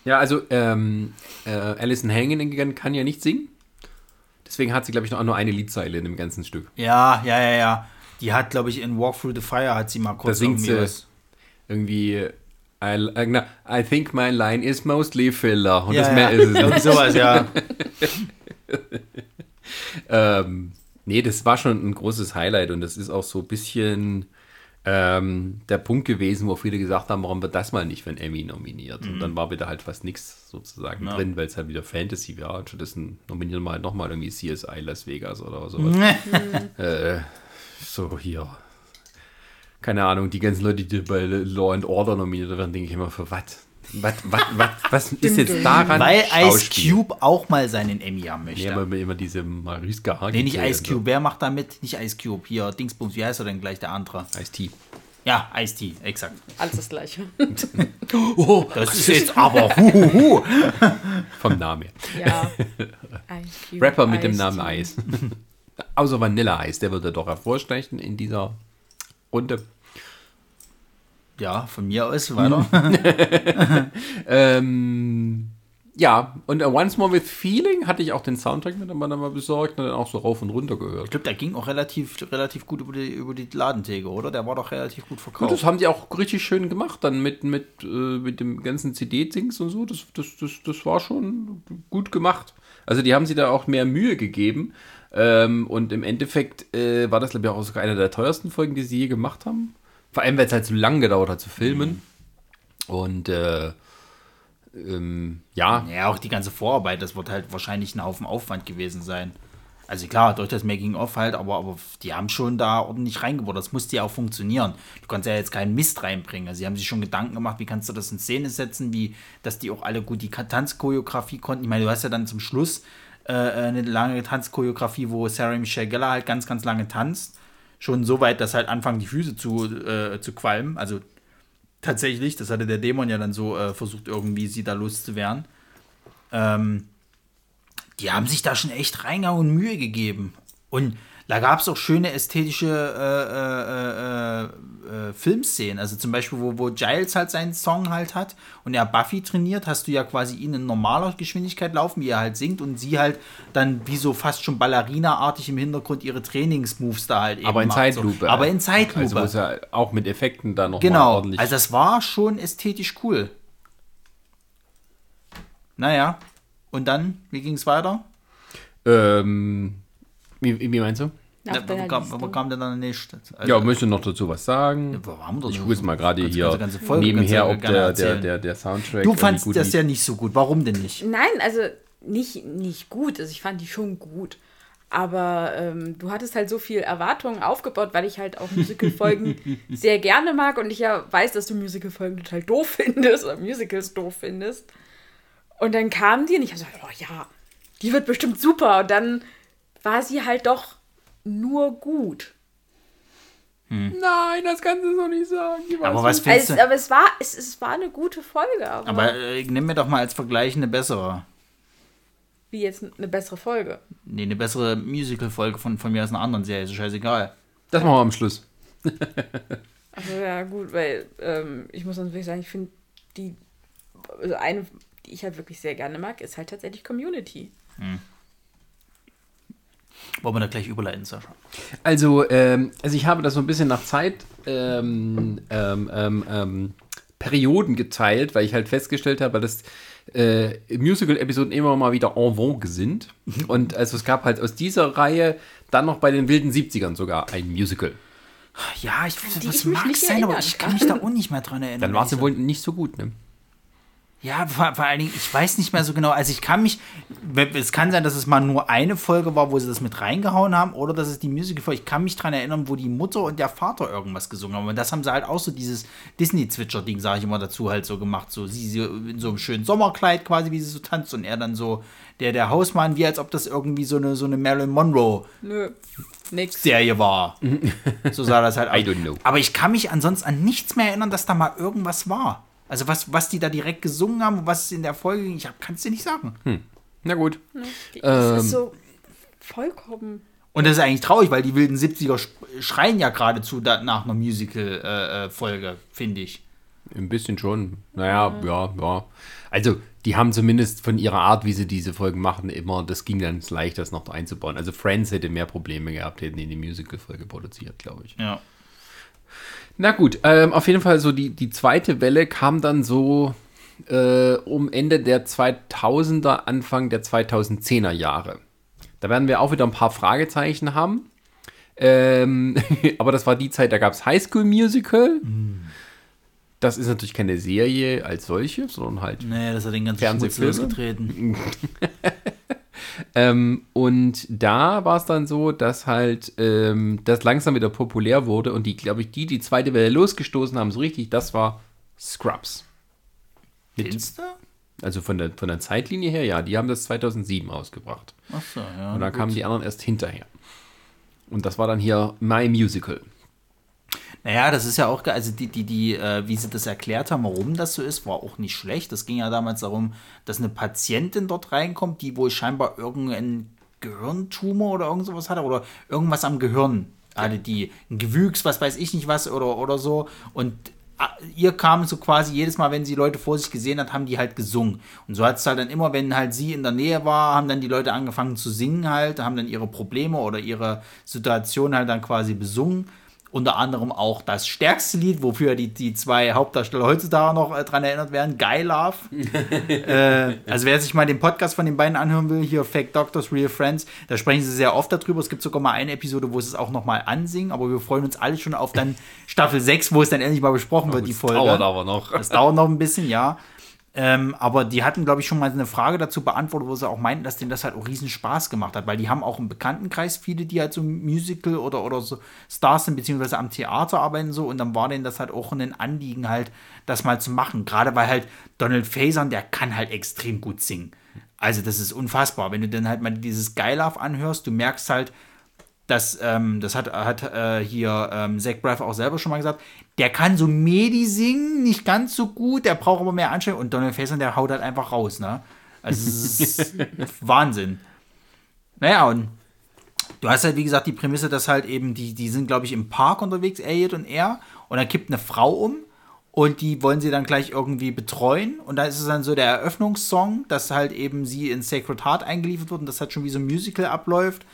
Ja, also ähm, äh, Alison Hannigan kann ja nicht singen. Deswegen hat sie, glaube ich, noch nur eine Liedzeile in dem ganzen Stück. Ja, ja, ja, ja. Die hat, glaube ich, in Walk Through the Fire hat sie mal kurz singt irgendwie sie. was. Irgendwie, I, äh, I think my line is mostly filler. Und Ja, das ja. mehr ist es nicht. sowas, ja. Ähm, nee, das war schon ein großes Highlight und das ist auch so ein bisschen ähm, der Punkt gewesen, wo viele gesagt haben, warum wird das mal nicht für einen Emmy nominiert? Und dann war wieder halt fast nichts sozusagen Ja. drin, weil es halt wieder Fantasy war. Und stattdessen nominieren wir halt nochmal irgendwie CSI Las Vegas oder sowas. äh, so hier. Keine Ahnung, die ganzen Leute, die bei Law and Order nominiert werden, denke ich immer, für was? Was, was, was, was ist jetzt daran? Weil Ice? Cube auch mal seinen Emmy haben möchte. Ja, aber immer diese Mariska Hargitay nee, nicht Ice. Cube. Wer macht da mit? Nicht Ice Cube. Hier, Dingsbums, wie heißt er denn gleich, der andere? Ice-T. Ja, Ice-T, exakt. Alles das Gleiche. Oh, das ist jetzt aber huhuhu. Vom Namen her. ja. Ice Cube, Rapper mit dem Ice Namen. Eis. Außer Vanilla Eis, der würde doch hervorstechen in dieser Runde. Ja, von mir aus weiter. Ähm, ja, und Once More with Feeling hatte ich auch den Soundtrack mit einmal mal besorgt und dann auch so rauf und runter Ich gehört. glaube, der ging auch relativ, relativ gut über die, über die Ladentheke, oder? Der war doch relativ gut Und verkauft. das haben die auch richtig schön gemacht, dann mit, mit, äh, mit dem ganzen CD-Dings und so. Das, das, das, das war schon gut gemacht. Also die haben sich da auch mehr Mühe gegeben. Ähm, und im Endeffekt äh, war das, glaube ich, auch sogar eine der teuersten Folgen, die sie je gemacht haben. Vor allem, weil es halt so lange gedauert hat zu filmen. Und äh, ähm, ja, Ja, auch die ganze Vorarbeit, das wird halt wahrscheinlich ein Haufen Aufwand gewesen sein. Also klar, durch das Making-of halt, aber, aber die haben schon da ordentlich reingebaut. Das musste ja auch funktionieren. Du kannst ja jetzt keinen Mist reinbringen. Also sie haben sich schon Gedanken gemacht, wie kannst du das in Szene setzen, wie, dass die auch alle gut die Tanzchoreografie konnten. Ich meine, du hast ja dann zum Schluss äh, eine lange Tanzchoreografie, wo Sarah Michelle Gellar halt ganz, ganz lange tanzt. Schon so weit, dass halt anfangen, die Füße zu, äh, zu qualmen. Also tatsächlich, das hatte der Dämon ja dann so äh, versucht, irgendwie sie da loszuwerden. Ähm, die haben sich da schon echt reingehauen und Mühe gegeben. Und da gab es auch schöne ästhetische äh, äh, äh, äh, Filmszenen. Also zum Beispiel, wo, wo Giles halt seinen Song halt hat und er Buffy trainiert, hast du ja quasi ihn in normaler Geschwindigkeit laufen, wie er halt singt und sie halt dann wie so fast schon Ballerina-artig im Hintergrund ihre Trainingsmoves da halt eben aber in macht. Zeitlupe. So. Aber in Zeitlupe. Also es ja auch mit Effekten da noch mal Genau, ordentlich. also das war schon ästhetisch cool. Naja, und dann, wie ging es weiter? ähm, wie, wie meinst du? Ja, aber kam, aber kam der dann nicht? Also, Ja, möchte noch dazu was sagen? doch Ich jetzt mal gerade hier du ganze Folge- nebenher, du ob der, der, der, der Soundtrack. Du gut das lief. ja nicht so gut. Warum denn nicht? Nein, also nicht, nicht gut. Also ich fand die schon gut. Aber ähm, du hattest halt so viel Erwartungen aufgebaut, weil ich halt auch Musical-Folgen sehr gerne mag und ich ja weiß, dass du Musical-Folgen total doof findest oder Musicals doof findest. Und dann kam die und ich habe gesagt, oh ja, die wird bestimmt super. Und dann war sie halt doch nur gut. Nein, das kannst du so nicht sagen. Aber was nicht. findest Also, du? aber es war, es, es war eine gute Folge. Aber, Aber äh, nimm mir doch mal als Vergleich eine bessere. wie jetzt eine bessere Folge. Nee, eine bessere Musical-Folge von, von mir aus einer anderen Serie. Ist scheißegal. Das machen wir am Schluss. Also ja, gut, weil ähm, ich muss natürlich sagen, ich finde die, also eine, die ich halt wirklich sehr gerne mag, ist halt tatsächlich Community. Wollen wir da gleich überleiten, Sascha? Also, ähm, also ich habe das so ein bisschen nach Zeit ähm, ähm, ähm, ähm, Perioden geteilt, weil ich halt festgestellt habe, dass äh, Musical-Episoden immer mal wieder en vogue sind. Und also es gab halt aus dieser Reihe dann noch bei den wilden 70ern sogar ein Musical. Ja, ich, mich mag nicht sein, aber ich kann mich da auch nicht mehr dran erinnern. Dann war sie wohl nicht so gut, ne? Ja, vor, vor allen Dingen, ich weiß nicht mehr so genau. Also ich kann mich, es kann sein, dass es mal nur eine Folge war, wo sie das mit reingehauen haben, oder dass es die Musical-Folge, ich kann mich dran erinnern, wo die Mutter und der Vater irgendwas gesungen haben. Und das haben sie halt auch so dieses Disney-Zwitscher-Ding, sage ich immer dazu, halt so gemacht. So sie, sie in so einem schönen Sommerkleid quasi, wie sie so tanzt und er dann so, der, der Hausmann, wie als ob das irgendwie so eine, so eine Marilyn Monroe Nö, nix. Serie war. So sah das halt aus. I don't know. Aber ich kann mich ansonsten an nichts mehr erinnern, dass da mal irgendwas war. Also was, was die da direkt gesungen haben, was es in der Folge ging, ich kann es dir nicht sagen. Na gut. Das Ähm. ist so vollkommen. Und das ist eigentlich traurig, weil die wilden 70er sch- schreien ja geradezu nach einer Musical-Folge, finde ich. Ein bisschen schon. Naja, ja, ja. Also, die haben zumindest von ihrer Art, wie sie diese Folgen machen, immer, das ging dann leicht, das noch einzubauen. Also, Friends hätte mehr Probleme gehabt, hätten die die Musical-Folge produziert, glaube ich. Ja. Na gut, ähm, auf jeden Fall so die, die zweite Welle kam dann so äh, um Ende der 2000er, Anfang der 2010er Jahre. Da werden wir auch wieder ein paar Fragezeichen haben. Ähm, aber das war die Zeit, da gab es High School Musical. Das ist natürlich keine Serie als solche, sondern halt Nee, das hat den ganzen Fernsehfilme? Schmutz losgetreten. Ähm, und da war es dann so, dass halt ähm, das langsam wieder populär wurde und die, glaube ich, die, die zweite Welle losgestoßen haben, so richtig, das war Scrubs. Du? Also von der, von der Zeitlinie her, ja, die haben das 2007 ausgebracht. Achso, ja. Und gut. kamen die anderen erst hinterher. Und das war dann hier My Musical. Naja, das ist ja auch, also die, die, die, äh, wie sie das erklärt haben, warum das so ist, war auch nicht schlecht. Das ging ja damals darum, dass eine Patientin dort reinkommt, die wohl scheinbar irgendeinen Gehirntumor oder irgend sowas hatte oder irgendwas am Gehirn hatte, die ein Gewüchs, was weiß ich nicht was oder, oder so. Und ah, ihr kam so quasi jedes Mal, wenn sie Leute vor sich gesehen hat, haben die halt gesungen. Und so hat es halt dann immer, wenn halt sie in der Nähe war, haben dann die Leute angefangen zu singen halt, haben dann ihre Probleme oder ihre Situation halt dann quasi besungen. Unter anderem auch das stärkste Lied, wofür die, die zwei Hauptdarsteller heutzutage noch äh, dran erinnert werden, Guy Love. äh, also wer sich mal den Podcast von den beiden anhören will, hier Fake Doctors, Real Friends, da sprechen sie sehr oft darüber. Es gibt sogar mal eine Episode, wo sie es auch nochmal ansingen, aber wir freuen uns alle schon auf dann Staffel 6, wo es dann endlich mal besprochen wird, die Folge. Dauert aber noch. Das dauert noch ein bisschen, ja. Ähm, aber die hatten, glaube ich, schon mal eine Frage dazu beantwortet, wo sie auch meinten, dass denen das halt auch riesen Spaß gemacht hat, weil die haben auch im Bekanntenkreis viele, die halt so Musical oder, oder so Stars sind, beziehungsweise am Theater arbeiten so und dann war denen das halt auch ein Anliegen halt, das mal zu machen. Gerade weil halt Donald Faison, der kann halt extrem gut singen. Also das ist unfassbar. Wenn du dann halt mal dieses Love anhörst, du merkst halt, das, ähm, das hat, hat äh, hier ähm, Zach Braff auch selber schon mal gesagt, der kann so Medi singen, nicht ganz so gut, der braucht aber mehr Anstrengung und Donald Faison, der haut halt einfach raus, ne? Also es ist Wahnsinn. Naja, und du hast halt, wie gesagt, die Prämisse, dass halt eben, die, die sind, glaube ich, im Park unterwegs, Elliot und er, und da kippt eine Frau um und die wollen sie dann gleich irgendwie betreuen. Und da ist es dann so der Eröffnungssong, dass halt eben sie in Sacred Heart eingeliefert wird und das halt schon wie so ein Musical abläuft.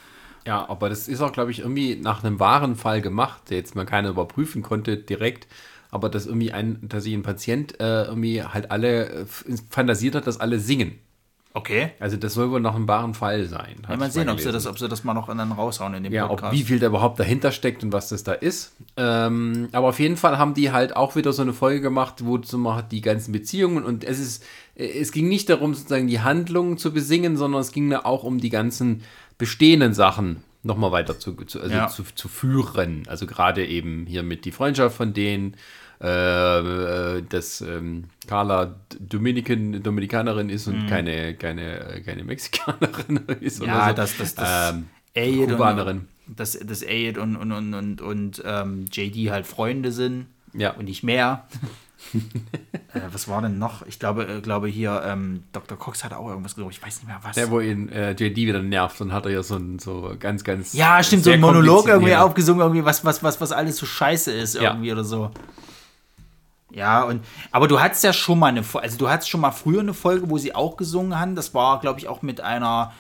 Ja, aber das ist auch, glaube ich, irgendwie nach einem wahren Fall gemacht, der jetzt mal keiner überprüfen konnte direkt. Aber dass irgendwie ein, dass sich ein Patient äh, irgendwie halt alle äh, fantasiert hat, dass alle singen. Okay. Also das soll wohl noch ein wahren Fall sein. Ja, mal sehen, ob sie, das, ob sie das mal noch dann raushauen in dem Ja, ob Podcast. wie viel da überhaupt dahinter steckt und was das da ist. Ähm, aber auf jeden Fall haben die halt auch wieder so eine Folge gemacht, wo so mal die ganzen Beziehungen und es ist, es ging nicht darum, sozusagen die Handlungen zu besingen, sondern es ging da auch um die ganzen bestehenden Sachen nochmal weiter zu, zu, also Ja. zu, zu führen. Also gerade eben hier mit die Freundschaft von denen, äh, äh, dass ähm, Carla Dominican, Dominikanerin ist und keine, keine, keine Mexikanerin ist Mhm. ja, so. dass das, das Ähm, Kubanerin. und, dass, dass Elliot und, und, und, und, und ähm, JD halt Freunde sind Ja. und nicht mehr. Äh, was war denn noch? Ich glaube, äh, glaube hier, ähm, Dr. Cox hat auch irgendwas gesagt, ich weiß nicht mehr was. Der, wo ihn äh, JD wieder nervt und hat er ja so ein so ganz, ganz. ja, stimmt, so ein Monolog irgendwie aufgesungen, irgendwie, was, was, was, was alles so scheiße ist, Ja. irgendwie oder so. Ja, und aber du hattest ja schon mal eine Folge, also du hattest schon mal früher eine Folge, wo sie auch gesungen haben. Das war, glaube ich, auch mit einer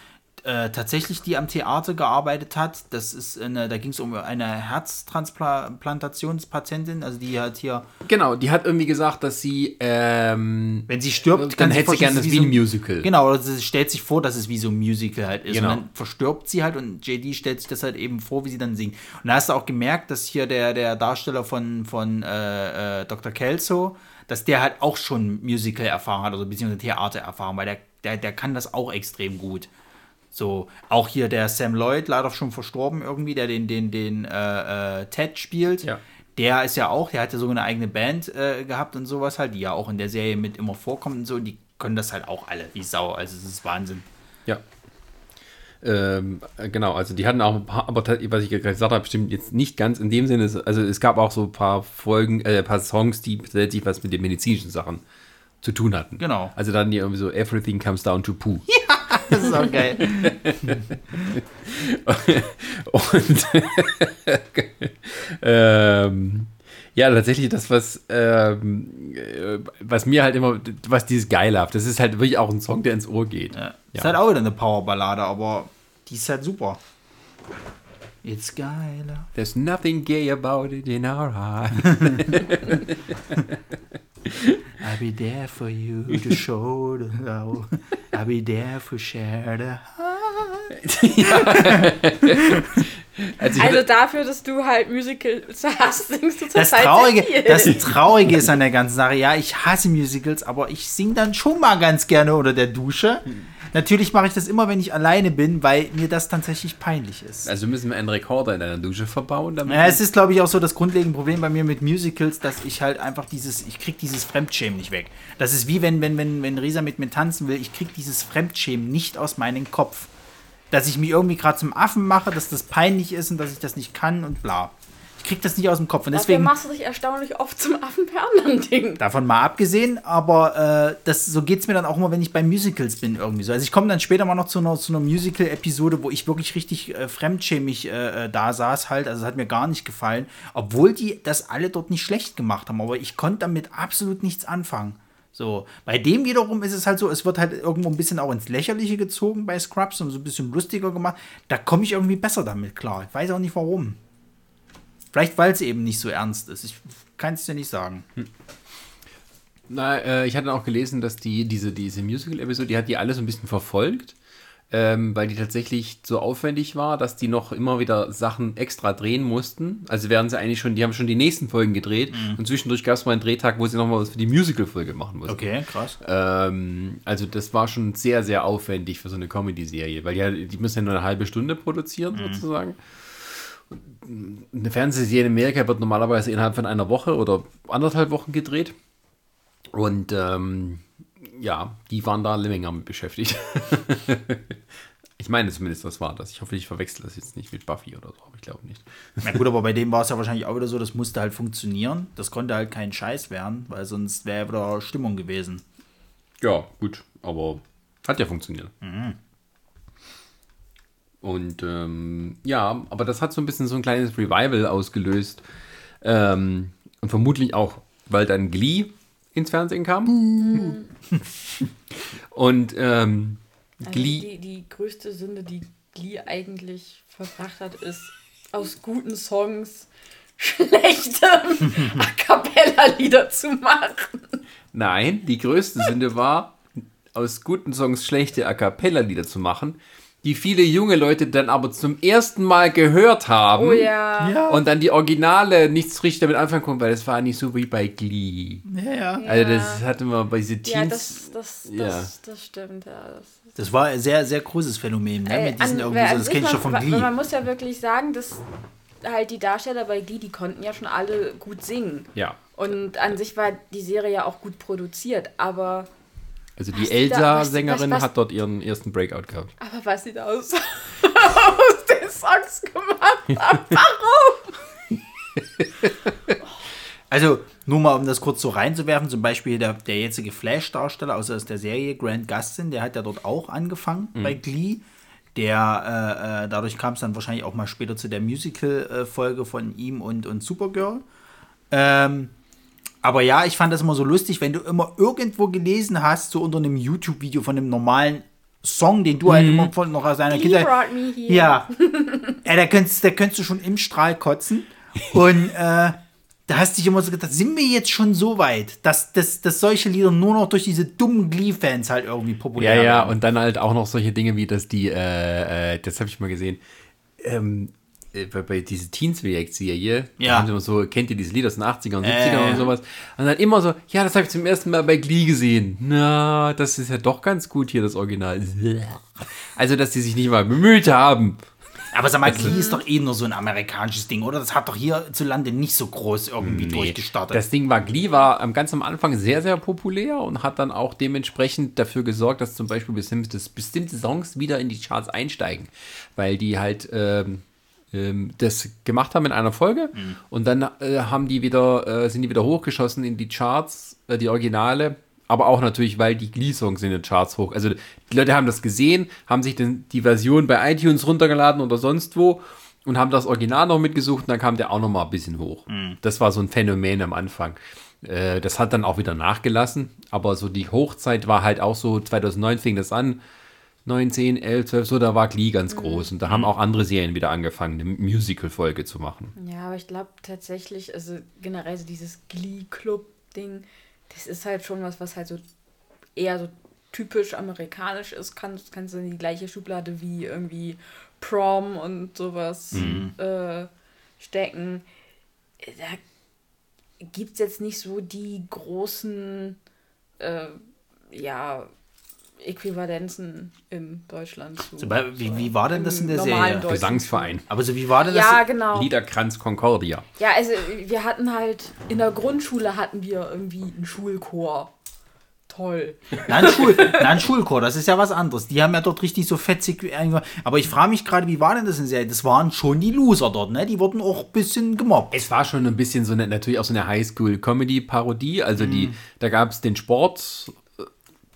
äh, tatsächlich die am Theater gearbeitet hat. Das ist eine, da ging es um eine Herztransplantationspatientin, also die hat hier, Genau, die hat irgendwie gesagt, dass sie, ähm, wenn sie stirbt, dann hätte sie gerne das wie ein Musical. Genau, oder sie stellt sich vor, dass es wie so ein Musical halt ist. Genau. Und dann verstirbt sie halt und JD stellt sich das halt eben vor, wie sie dann singt. Und da hast du auch gemerkt, dass hier der, der Darsteller von, von äh, äh, Dr. Kelso, dass der halt auch schon Musical-Erfahrung hat, also beziehungsweise Theater-Erfahrung, weil der, der, der kann das auch extrem So, auch hier der Sam Lloyd, leider schon verstorben irgendwie, der den, den, den äh, äh, Ted spielt. Ja. Der ist ja auch, der hat ja sogar eine eigene Band äh, gehabt und sowas halt, die ja auch in der Serie mit immer vorkommt und so. Und die können das halt auch alle wie Sau. Also, es ist Wahnsinn. Ja. Ähm, äh, genau, also die hatten auch ein paar, aber was ich gerade gesagt habe, stimmt jetzt nicht ganz in dem Sinne. Also es gab auch so ein paar Folgen, äh, ein paar Songs, die tatsächlich was mit den medizinischen Sachen zu tun hatten. Genau. Also dann die irgendwie so Everything comes down to poo. Das ist auch geil. Und ähm, ja, tatsächlich das, was, ähm, äh, was mir halt immer, was dieses Geilhaft, das ist halt wirklich auch ein Song, der ins Ohr geht. Ja. Ist halt auch wieder eine Powerballade, aber die ist halt super. It's geiler. There's nothing gay about it in our heart. I'll be there for you to show the love. I'll be there for share the Also, ich Also hatte, dafür, dass du halt Musicals hast, singst du Das zurzeit Traurige, viel. das Traurige ist an der ganzen Sache, ja, ich hasse Musicals, aber ich singe dann schon mal ganz gerne unter der Dusche. Natürlich mache ich das immer, wenn ich alleine bin, weil mir das tatsächlich peinlich ist. also müssen wir einen Rekorder in deiner Dusche verbauen, damit Ja, es ist, glaube ich, auch so das grundlegende Problem bei mir mit Musicals, dass ich halt einfach dieses, ich krieg dieses Fremdschämen nicht weg. Das ist wie wenn, wenn, wenn, wenn Risa mit mir tanzen will, ich krieg dieses Fremdschämen nicht aus meinem Kopf. Dass ich mich irgendwie gerade zum Affen mache, dass das peinlich ist und dass ich das nicht kann und bla. Krieg das nicht aus dem Kopf. Und Dafür deswegen, machst du dich erstaunlich oft zum Affen per anderen Ding. davon mal abgesehen, aber äh, das, so geht es mir dann auch immer, wenn ich bei Musicals bin irgendwie so. Also ich komme dann später mal noch zu einer, zu einer Musical-Episode, wo ich wirklich richtig äh, fremdschämig äh, äh, da saß halt. Also es hat mir gar nicht gefallen, obwohl die das alle dort nicht schlecht gemacht haben. Aber ich konnte damit absolut nichts anfangen. So, bei dem wiederum ist es halt so, es wird halt irgendwo ein bisschen auch ins Lächerliche gezogen bei Scrubs und so ein bisschen lustiger gemacht. Da komme ich irgendwie besser damit klar. Ich weiß auch nicht warum. Vielleicht, weil es eben nicht so ernst ist. Ich kann es dir nicht sagen. Na, äh, ich hatte auch gelesen, dass die, diese, diese Musical-Episode, die hat die alle so ein bisschen verfolgt, ähm, weil die tatsächlich so aufwendig war, dass die noch immer wieder Sachen extra drehen mussten. Also wären sie eigentlich schon, die haben schon die nächsten Folgen gedreht und zwischendurch gab es mal einen Drehtag, wo sie nochmal was für die Musical-Folge machen mussten. Okay, krass. Ähm, also das war schon sehr, sehr aufwendig für so eine Comedy-Serie, weil die, die müssen ja nur eine halbe Stunde produzieren, sozusagen. Eine Fernsehserie in Amerika wird normalerweise innerhalb von einer Woche oder anderthalb Wochen gedreht. Und ähm, ja, die waren da länger mit beschäftigt. ich meine zumindest, das war das. Ich hoffe, ich verwechsel das jetzt nicht mit Buffy oder so, aber ich glaube nicht. Na gut, aber bei dem war es ja wahrscheinlich auch wieder so, das musste halt funktionieren. Das konnte halt kein Scheiß werden, weil sonst wäre wieder Stimmung gewesen. Ja, gut, aber hat ja funktioniert. Und ähm, ja, aber das hat so ein bisschen so ein kleines Revival ausgelöst. Ähm, und vermutlich auch, weil dann Glee ins Fernsehen kam. und ähm, Also Glee. die, die größte Sünde, die Glee eigentlich verbracht hat, ist aus guten Songs schlechte A Cappella-Lieder zu machen. Nein, die größte Sünde war, aus guten Songs schlechte A Cappella-Lieder zu machen, die viele junge Leute dann aber zum ersten Mal gehört haben. Oh ja. Und dann die Originale nichts richtig damit anfangen konnten, weil das war nicht so wie bei Glee. Ja, ja. Also das hatte man bei diese Teens. Ja, das, das, das, Ja. das stimmt, ja. Das, Das war ein sehr, sehr großes Phänomen, ne? Äh, Mit diesen an- irgendwie so, das kenne ich schon man- von Glee. Man muss ja wirklich sagen, dass halt die Darsteller bei Glee, die konnten ja schon alle gut singen. ja. Und an sich war die Serie ja auch gut produziert, aber, Also Was die Elsa-Sängerin hat dort ihren ersten Breakout gehabt. aber was sie da aus, aus den Songs gemacht haben, warum? Also, nur mal, um das kurz so reinzuwerfen, zum Beispiel der, der jetzige Flash-Darsteller aus, aus der Serie, Grant Gustin, der hat ja dort auch angefangen bei Glee. Der, äh, äh, dadurch kam es dann wahrscheinlich auch mal später zu der Musical-Folge von ihm und, und Supergirl. Ähm, aber ja, ich fand das immer so lustig, wenn du immer irgendwo gelesen hast, so unter einem YouTube-Video von einem normalen Song, den du halt immer von noch aus deiner He Kindheit. Ja. ja da, könntest, da könntest du schon im Strahl kotzen. Und äh, da hast du dich immer so gedacht, sind wir jetzt schon so weit, dass, dass, dass solche Lieder nur noch durch diese dummen Glee-Fans halt irgendwie populär Ja, ja, werden? und dann halt auch noch solche Dinge wie, dass die, äh, äh, das habe ich mal gesehen, ähm, äh, bei, bei diese Teens-React-Serie, da Ja. haben sie immer so, kennt ihr diese Lieder aus den 80ern und 70ern Äh. und sowas, und dann immer so, ja, das habe ich zum ersten Mal bei Glee gesehen. Na, das ist ja doch ganz gut hier, das Original. Also, dass die sich nicht mal bemüht haben. Aber sag mal, Glee ist doch eh nur so ein amerikanisches Ding, oder? Das hat doch hierzulande nicht so groß irgendwie durchgestartet. Das Ding war, Glee war ganz am Anfang sehr, sehr populär und hat dann auch dementsprechend dafür gesorgt, dass zum Beispiel bestimmte, bestimmte Songs wieder in die Charts einsteigen, weil die halt ähm, ähm, das gemacht haben in einer Folge und dann äh, haben die wieder, äh, sind die wieder hochgeschossen in die Charts, äh, die Originale. Aber auch natürlich, weil die Glee-Songs in den Charts hoch. Also die Leute haben das gesehen, haben sich den, die Version bei iTunes runtergeladen oder sonst wo und haben das Original noch mitgesucht und dann kam der auch noch mal ein bisschen hoch. Das war so ein Phänomen am Anfang. Äh, das hat dann auch wieder nachgelassen, aber so die Hochzeit war halt auch so, 2009 fing das an, 9, 10, 11, 12, so, da war Glee ganz groß und da haben auch andere Serien wieder angefangen, eine Musical-Folge zu machen. Ja, aber ich glaube tatsächlich, also generell so dieses Glee-Club-Ding, das ist halt schon was, was halt so eher so typisch amerikanisch ist. Kann, kannst du in die gleiche Schublade wie irgendwie Prom und sowas äh, stecken. Da gibt es jetzt nicht so die großen, äh, ja, Äquivalenzen in Deutschland zu. So, wie- wie war denn das in der Serie? Gesangsverein. Aber so, wie war denn das? Ja, genau. Liederkranz Concordia. Ja, also wir hatten halt, in der Grundschule hatten wir irgendwie einen Schulchor. Toll. Nein, Schul, nein, Schulchor, das ist ja was anderes. Die haben ja dort richtig so fetzig. Aber ich frage mich gerade, wie war denn das in der Serie? Das waren schon die Loser dort, ne? Die wurden auch ein bisschen gemobbt. Es war schon ein bisschen so eine, natürlich auch so eine Highschool-Comedy-Parodie. Also die, da gab es den Sport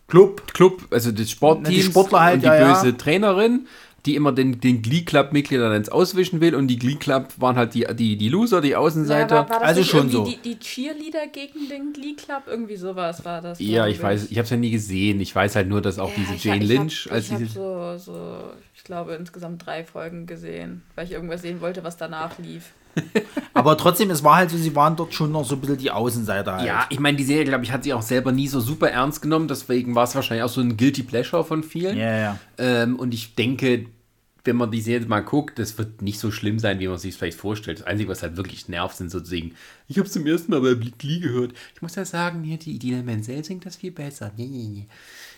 Club, Club, also das Sportteam Die Sportler halt, und die ja, ja. böse Trainerin, die immer den, den Glee Club-Mitgliedern ins Auswischen will und die Glee Club waren halt die, die, die Loser, die Außenseiter. Ja, war, war das Also nicht schon so. Die, die Cheerleader gegen den Glee Club? Irgendwie sowas war das. Ja, ich weiß, ich habe es ja nie gesehen. Ich weiß halt nur, dass auch Ja, diese ich Jane ich Lynch hab, als ich habe diese so, so, ich glaube, insgesamt drei Folgen gesehen, weil ich irgendwas sehen wollte, was danach lief. Aber trotzdem, es war halt so, sie waren dort schon noch so ein bisschen die Außenseiter halt. Ja, ich meine, die Serie, glaube ich, hat sie auch selber nie so super ernst genommen. Deswegen war es wahrscheinlich auch so ein Guilty Pleasure von vielen. Ja, ja. Ähm, und ich denke, wenn man die Serie mal guckt, das wird nicht so schlimm sein, wie man sich vielleicht vorstellt. Das Einzige, was halt wirklich nervt, sind sozusagen, ich habe es zum ersten Mal bei Glee gehört. Ich muss ja sagen, hier, die Idina Menzel singt das viel besser. Nee, nee, nee.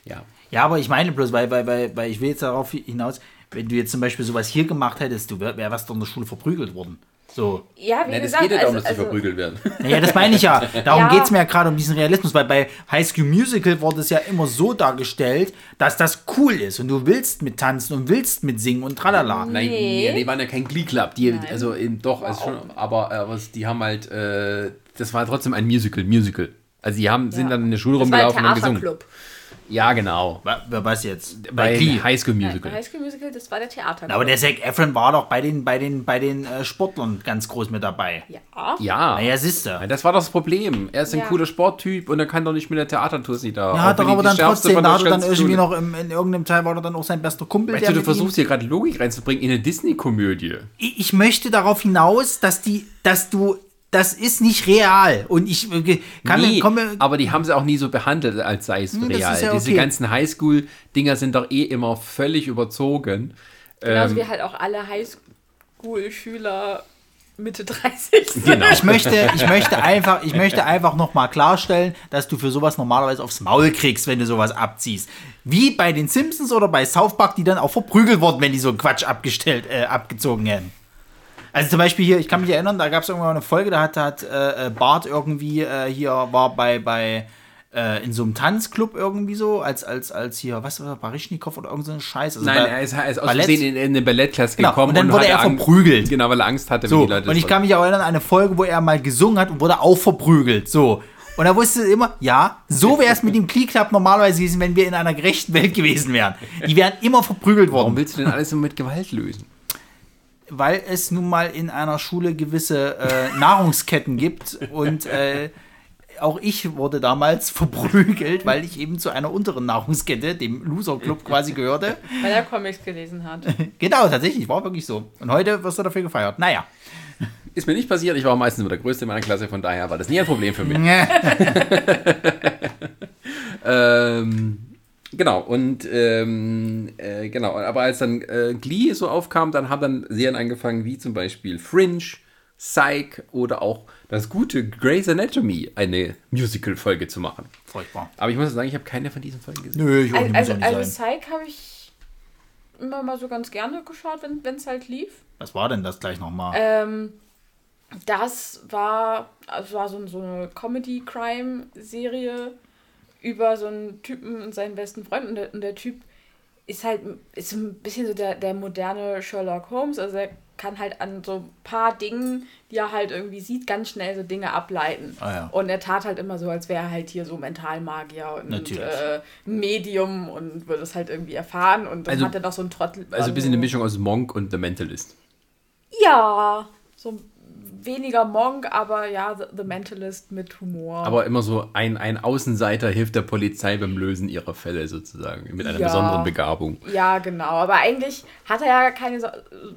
Ja. Ja, aber ich meine bloß, weil, weil, weil, weil ich will jetzt darauf hinaus, wenn du jetzt zum Beispiel sowas hier gemacht hättest, du wär, wär was doch in der Schule verprügelt worden. So. Ja, wie das gesagt, geht ja darum, also, dass sie also, verprügelt werden. Naja, das meine ich ja. Darum Ja. geht es mir ja gerade um diesen Realismus, weil bei High School Musical wurde es ja immer so dargestellt, dass das cool ist und du willst mit tanzen und willst mit singen und tralala. Nein, Nee. ja, die waren ja kein Glee Club. Die, Nein. also eben doch, also schon, aber, aber die haben halt, äh, das war trotzdem ein Musical, Musical. Also die haben, sind Ja. dann in der Schule das war ein rumgelaufen und haben gesungen. Theaterclub. Ja, genau. Wa- wa- Was jetzt? Bei Glee. High School Nein, Musical. bei High School Musical, das war der Theaterclub. Aber der Zac Efron war doch bei den, bei den, bei den äh, Sportlern ganz groß mit dabei. ja. Ja. Naja, siehst du. Ja, Das war das Problem. Er ist ein Ja. cooler Sporttyp und er kann doch nicht mit der Theatertour sie da. Ja, doch, aber dann trotzdem, von da er dann irgendwie noch im, in irgendeinem Teil war er dann auch sein bester Kumpel. Weißt der du, du versuchst hier gerade Logik reinzubringen in eine Disney-Komödie. ich, ich möchte darauf hinaus, dass die, dass du, das ist nicht real. Und ich äh, kann Nee, komm mir, aber die haben sie auch nie so behandelt, als sei es Hm, real. ja Diese okay. ganzen Highschool-Dinger sind doch eh immer völlig überzogen. Genauso Ähm, wie halt auch alle Highschool-Schüler Mitte 30 sind. genau. ich möchte, ich möchte einfach, ich möchte einfach nochmal klarstellen, dass du für sowas normalerweise aufs Maul kriegst, wenn du sowas abziehst. Wie bei den Simpsons oder bei South Park, die dann auch verprügelt wurden, wenn die so einen Quatsch abgestellt, äh, abgezogen hätten. Also zum Beispiel hier, ich kann mich erinnern, da gab es irgendwann eine Folge, da hat, hat äh, äh, Bart irgendwie äh, hier, war bei, bei äh, in so einem Tanzclub irgendwie so, als, als, als hier, was war das, Barischnikow oder irgend so ein Scheiß. Also Nein, er ist, er ist aus Ballett. Versehen in, in eine Ballettklasse Genau, gekommen und dann wurde hatte er Ang- verprügelt. Genau, weil er Angst hatte, So, wenn die Leute und ich kann mich auch erinnern an eine Folge, wo er mal gesungen hat und wurde auch verprügelt. So. Und er wusste immer, ja, so wäre es mit dem Klee Club normalerweise gewesen, wenn wir in einer gerechten Welt gewesen wären. Die wären immer verprügelt Warum worden, willst du denn alles immer mit Gewalt lösen? Weil es nun mal in einer Schule gewisse äh, Nahrungsketten gibt und äh, auch ich wurde damals verprügelt, weil ich eben zu einer unteren Nahrungskette, dem Loser Club quasi gehörte. Weil er Comics gelesen hat. Genau, tatsächlich, war wirklich so. Und heute wirst du dafür gefeiert. Naja. Ist mir nicht passiert, ich war meistens immer der Größte in meiner Klasse, von daher war das nie ein Problem für mich. ähm, genau, und ähm, äh, genau, aber als dann äh, Glee so aufkam, dann haben dann Serien angefangen, wie zum Beispiel Fringe, Psych oder auch das gute Grey's Anatomy eine Musical-Folge zu machen. Furchtbar. Aber ich muss sagen, ich habe keine von diesen Folgen gesehen. Nö, ich auch nicht, Also, nicht also sein. Psych habe ich immer mal so ganz gerne geschaut, wenn es halt lief. Was war denn das gleich nochmal? Ähm, das war, also war so, so eine Comedy-Crime-Serie über so einen Typen und seinen besten Freund. Und der, und der Typ ist halt ist ein bisschen so der, der moderne Sherlock Holmes. Also er kann halt an so ein paar Dingen, die er halt irgendwie sieht, ganz schnell so Dinge ableiten. Ah, ja. Und er tat halt immer so, als wäre er halt hier so Mentalmagier und äh, Medium und würde es halt irgendwie erfahren. Und dann Also- hat er noch so einen Trottel. Also ein bisschen eine Mischung aus Monk und The Mentalist. Ja, so weniger Monk, aber ja, The, The Mentalist mit Humor. Aber immer so ein, ein Außenseiter hilft der Polizei beim Lösen ihrer Fälle sozusagen. Mit einer Ja. besonderen Begabung. ja, genau. Aber eigentlich hat er ja keine so,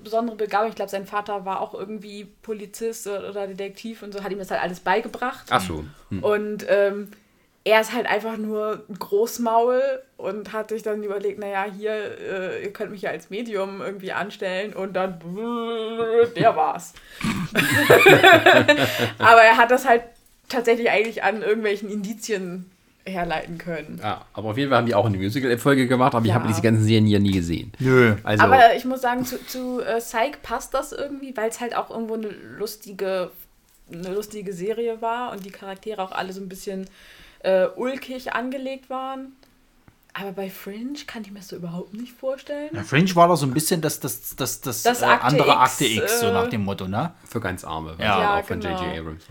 besondere Begabung. Ich glaube, sein Vater war auch irgendwie Polizist oder Detektiv und so, hat ihm das halt alles beigebracht. Ach so. Und ähm, er ist halt einfach nur ein Großmaul und hat sich dann überlegt, naja, hier, äh, ihr könnt mich ja als Medium irgendwie anstellen und dann der war's. Aber er hat das halt tatsächlich eigentlich an irgendwelchen Indizien herleiten können. Ja, aber auf jeden Fall haben die auch eine Musical-Folge gemacht, aber ich Ja. habe diese ganzen Serien ja nie gesehen. Nö. Also, Aber ich muss sagen, zu, zu äh, Psych passt das irgendwie, weil es halt auch irgendwo eine lustige, eine lustige Serie war und die Charaktere auch alle so ein bisschen äh, ulkig angelegt waren. Aber bei Fringe kann ich mir das so überhaupt nicht vorstellen. Ja, Fringe war doch so ein bisschen das, das, das, das, Das äh, Akte andere X, Akte X, so äh, nach dem Motto, ne? für ganz Arme, Ja. Ja, auch von genau. J.J. Abrams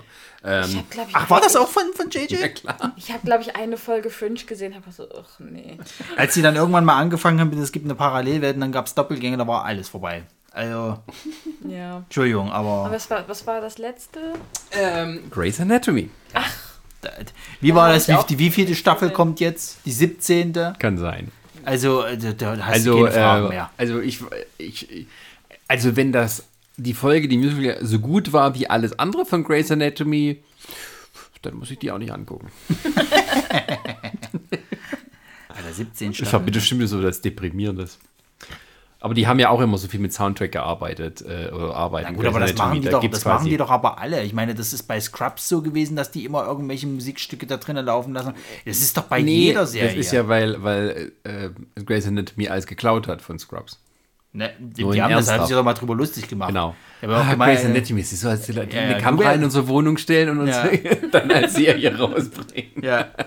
Ähm, habe, glaube ich, Ach, war das auch von, von JJ? ja, klar. Ich habe, glaube ich, eine Folge Fringe gesehen, habe so, ach nee. Als sie dann irgendwann mal angefangen haben, es gibt eine Parallelwelt und dann gab es Doppelgänge, da war alles vorbei. Also, Ja. Entschuldigung, aber, Aber was war, was war das letzte? Ähm, Grey's Anatomy. da- wie war das? Wie, auch die wievielte Staffel kommt jetzt? Die 17. Kann sein. Also, äh, da, hast Also, du keine Fragen äh, mehr. also ich, ich, also wenn das die Folge, die Musical so gut war wie alles andere von Grey's Anatomy, dann muss ich die auch nicht angucken. Alter, 17 Das war Staffeln. bestimmt so das Deprimierendes. Aber die haben ja auch immer so viel mit Soundtrack gearbeitet äh, oder arbeiten. Na gut, aber das Grey's Anatomy, machen die doch, das machen die doch aber alle. Ich meine, das ist bei Scrubs so gewesen, dass die immer irgendwelche Musikstücke da drinnen laufen lassen. Das ist doch bei Nee, jeder Serie. das ist ja, weil, weil äh, Grey's Anatomy alles geklaut hat von Scrubs. Ne, die, die haben das, haben sich doch mal drüber lustig gemacht. Genau. Ja, aber auch Ah, gemeint, Grey's äh, Anatomy, ist so, als die Leute Ja, eine Kamera in unsere Wohnung stellen und uns Ja. dann als Serie rausbringen. Ja.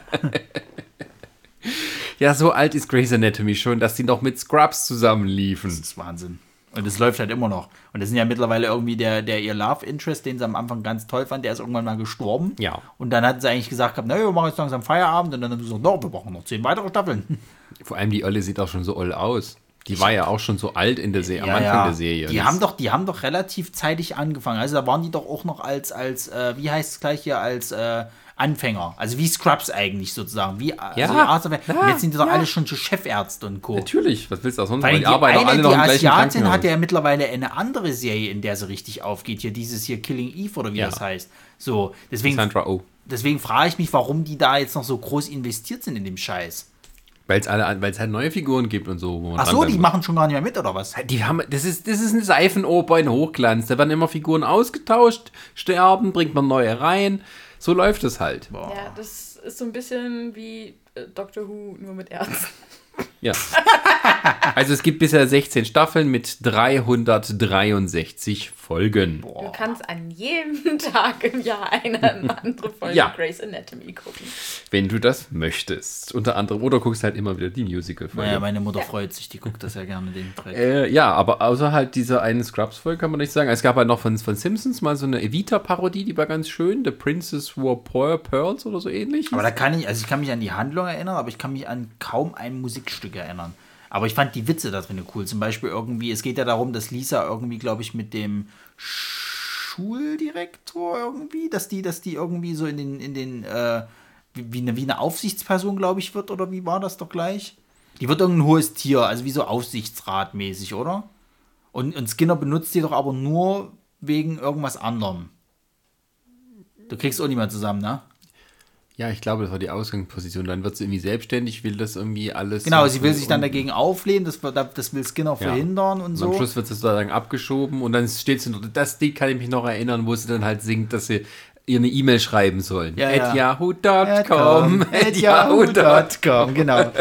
Ja, so alt ist Grey's Anatomy schon, dass die noch mit Scrubs zusammenliefen. Das ist Wahnsinn. Und es läuft halt immer noch. Und das sind ja mittlerweile irgendwie der, der ihr Love Interest, den sie am Anfang ganz toll fand, der ist irgendwann mal gestorben. Ja. Und dann hatten sie eigentlich gesagt, gehabt, naja, wir machen jetzt langsam Feierabend. Und dann haben sie gesagt, no, wir brauchen noch zehn weitere Staffeln. Vor allem die Olle sieht auch schon so oll aus. Die war ja auch schon so alt in der Serie, am Ja, Anfang ja. der Serie. Die Das- haben, doch, die haben doch relativ zeitig angefangen. Also da waren die doch auch noch als, als äh, wie heißt es gleich hier, als äh, Anfänger. Also wie Scrubs eigentlich sozusagen. Wie, also Arzt- und jetzt sind die doch alle schon so Chefärzte und Co. Natürlich, was willst du auch sonst Weil die, Die arbeiten eine, alle die noch im gleichen Asiatin hat ja mittlerweile eine andere Serie, in der sie richtig aufgeht. Hier dieses hier Killing Eve oder wie Ja. das heißt. So, deswegen, Sandra Oh. deswegen frage ich mich, warum die da jetzt noch so groß investiert sind in dem Scheiß. Weil es alle, weil es halt neue Figuren gibt und so. Ach so, die muss. machen schon gar nicht mehr mit, oder was? Die haben, das ist, das ist eine Seifenoper in Hochglanz. Da werden immer Figuren ausgetauscht, sterben, bringt man neue rein. So läuft es halt. Boah. Ja, das ist so ein bisschen wie äh, Doctor Who, nur mit Ärzten. Ja. also es gibt bisher 16 Staffeln mit 363 Folgen. Du kannst an jedem Tag im Jahr eine andere Folge Ja. Grey's Anatomy gucken. Wenn du das möchtest. Unter anderem. Oder guckst halt immer wieder die Musical-Folge. Naja, meine Mutter freut sich, die guckt das ja gerne, den Dreck. Äh, ja, aber außer halt dieser einen Scrubs-Folge kann man nicht sagen. Es gab halt noch von, von Simpsons mal so eine Evita-Parodie, die war ganz schön. The Princess Wore Pearl Pearls oder so ähnlich. Aber da kann ich, also ich kann mich an die Handlung erinnern, aber ich kann mich an kaum ein Musikstück erinnern. Aber ich fand die Witze da drin cool. Zum Beispiel irgendwie, es geht ja darum, dass Lisa irgendwie, glaube ich, mit dem Schuldirektor irgendwie, dass die, dass die irgendwie so in den, in den, äh, wie, eine, wie eine Aufsichtsperson, glaube ich, wird, oder wie war das doch gleich? Die wird irgendein hohes Tier, also wie so Aufsichtsratmäßig, oder? Und, und Skinner benutzt die doch aber nur wegen irgendwas anderem. Du kriegst auch mehr zusammen, ne? Ja, ich glaube, das war die Ausgangsposition. Dann wird sie irgendwie selbstständig, will das irgendwie alles. Genau, sie will sich dann dagegen auflehnen, das, das will Skinner Ja. verhindern und Und so. am Schluss wird sie sozusagen abgeschoben und dann steht sie noch, das Lied kann ich mich noch erinnern, wo sie dann halt singt, dass sie ihr eine E-Mail schreiben sollen. Ja, at ja. yahoo.com. At yahoo.com, genau.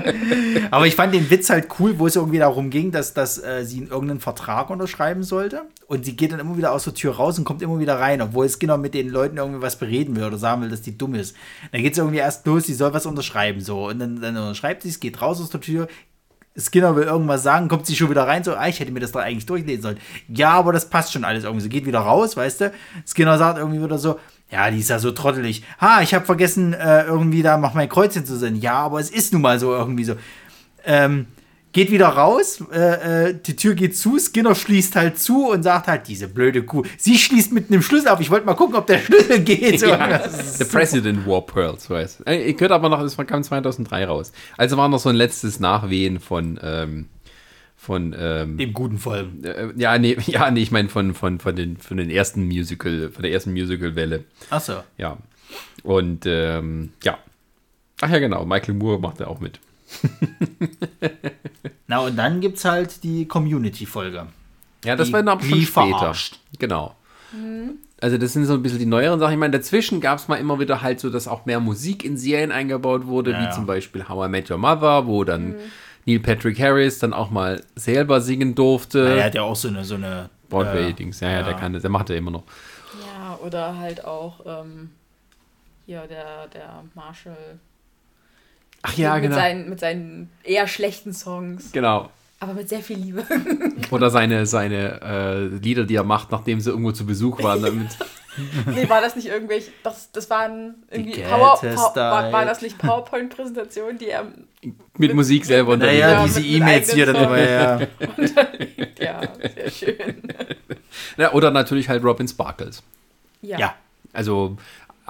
Aber ich fand den Witz halt cool, wo es irgendwie darum ging, dass, dass äh, sie irgendeinen Vertrag unterschreiben sollte. Und sie geht dann immer wieder aus der Tür raus und kommt immer wieder rein, obwohl Skinner mit den Leuten irgendwie was bereden will oder sagen will, dass die dumm ist. Dann geht es irgendwie erst los, sie soll was unterschreiben. so Und dann, dann unterschreibt sie es, geht raus aus der Tür, Skinner will irgendwas sagen, kommt sie schon wieder rein, so, ah, ich hätte mir das doch eigentlich durchlesen sollen. Ja, aber das passt schon alles irgendwie. Sie geht wieder raus, weißt du? Skinner sagt irgendwie wieder so, ja, die ist ja so trottelig. Ha, ich habe vergessen, äh, irgendwie da noch mein Kreuzchen zu senden. Ja, aber es ist nun mal so irgendwie so. Ähm, geht wieder raus, äh, äh, die Tür geht zu, Skinner schließt halt zu und sagt halt, diese blöde Kuh. Sie schließt mit einem Schlüssel auf. Ich wollte mal gucken, ob der Schlüssel geht. So, ist- The President wore pearls, weiß. Ihr könnt aber noch, das kam 2003 raus. Also war noch so ein letztes Nachwehen von, ähm, von, ähm, Dem guten Folgen. äh, ja, nee, ja, nee, ich meine von, von, von den, von den ersten Musical, von der ersten Musical-Welle. Achso. Ja. Und, ähm, ja. Ach ja, genau, Michael Moore macht da auch mit. Na, und dann gibt's halt die Community-Folge. Ja, das Die- war aber schon später. verarscht. Genau. Also das sind so ein bisschen die neueren Sachen. Ich meine, dazwischen gab es mal immer wieder halt so, dass auch mehr Musik in Serien eingebaut wurde, Ja, wie ja. zum Beispiel How I Met Your Mother, wo dann Neil Patrick Harris dann auch mal selber singen durfte. Er hat ja auch so eine, so eine Broadway-Dings, ja, ja, der ja. kann das, der macht er immer noch. Ja, oder halt auch ähm, hier der, der Marshall. Ach ja, mit genau. Seinen, mit seinen eher schlechten Songs, Genau. aber mit sehr viel Liebe. Oder seine, seine äh, Lieder, die er macht, nachdem sie irgendwo zu Besuch waren. Damit, nee, war das nicht irgendwelche, das, das waren irgendwie Power, Power, war, war das nicht PowerPoint-Präsentationen, die er, mit Musik selber. und Naja, Ja, diese mit- mit E-Mails hier dann immer, ja. ja, sehr schön. ja, oder natürlich halt Robin Sparkles. Ja. Ja. Also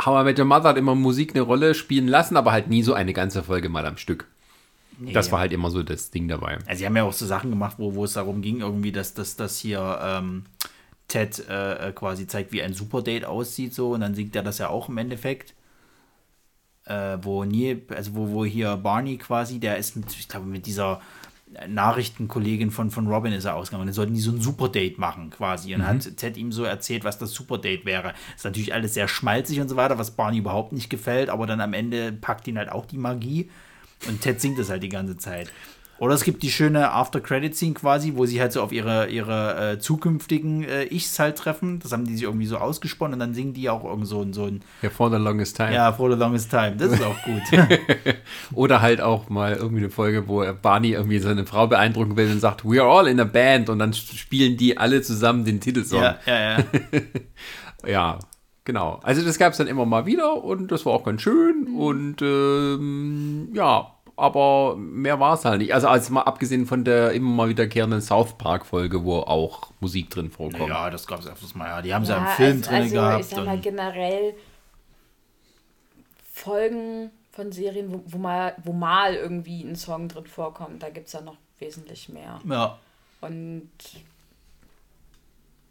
How I Met Your Mother hat immer Musik eine Rolle spielen lassen, aber halt nie so eine ganze Folge mal am Stück. Das war halt immer so das Ding dabei. Also sie haben ja auch so Sachen gemacht, wo, wo es darum ging, irgendwie, dass dass das hier ähm, Ted äh, äh, quasi zeigt, wie ein Superdate aussieht, so, und dann singt er das ja auch im Endeffekt. Äh, wo Neil, also wo, wo hier Barney quasi, der ist mit, ich glaube, mit dieser Nachrichtenkollegin von, von Robin ist er ausgegangen. Und dann sollten die so ein Superdate machen quasi. Und hat Ted ihm so erzählt, was das Superdate wäre. Ist natürlich alles sehr schmalzig und so weiter, was Barney überhaupt nicht gefällt, aber dann am Ende packt ihn halt auch die Magie. Und Ted singt das halt die ganze Zeit. Oder es gibt die schöne After-Credit-Scene quasi, wo sie halt so auf ihre, ihre äh, zukünftigen äh, Ichs halt treffen. Das haben die sich irgendwie so ausgesponnen und dann singen die auch irgend so, ein- so ein, Ja, for the longest time. ja, for the longest time. Das ist auch gut. Oder halt auch mal irgendwie eine Folge, wo Barney irgendwie seine Frau beeindrucken will und sagt, we are all in a band und dann spielen die alle zusammen den Titelsong. ja, ja, ja. Ja, genau. Also das gab es dann immer mal wieder und das war auch ganz schön und ähm, ja, aber mehr war es halt nicht. Also als mal abgesehen von der immer mal wiederkehrenden South Park Folge, wo auch Musik drin vorkommt. Ja, das gab es öfters mal. Ja. Die haben sie ja, Ja, im Film also, drin also, gehabt. Ich sag mal generell Folgen von Serien, wo, wo, mal, wo mal irgendwie ein Song drin vorkommt, da gibt es ja noch wesentlich mehr. ja. Und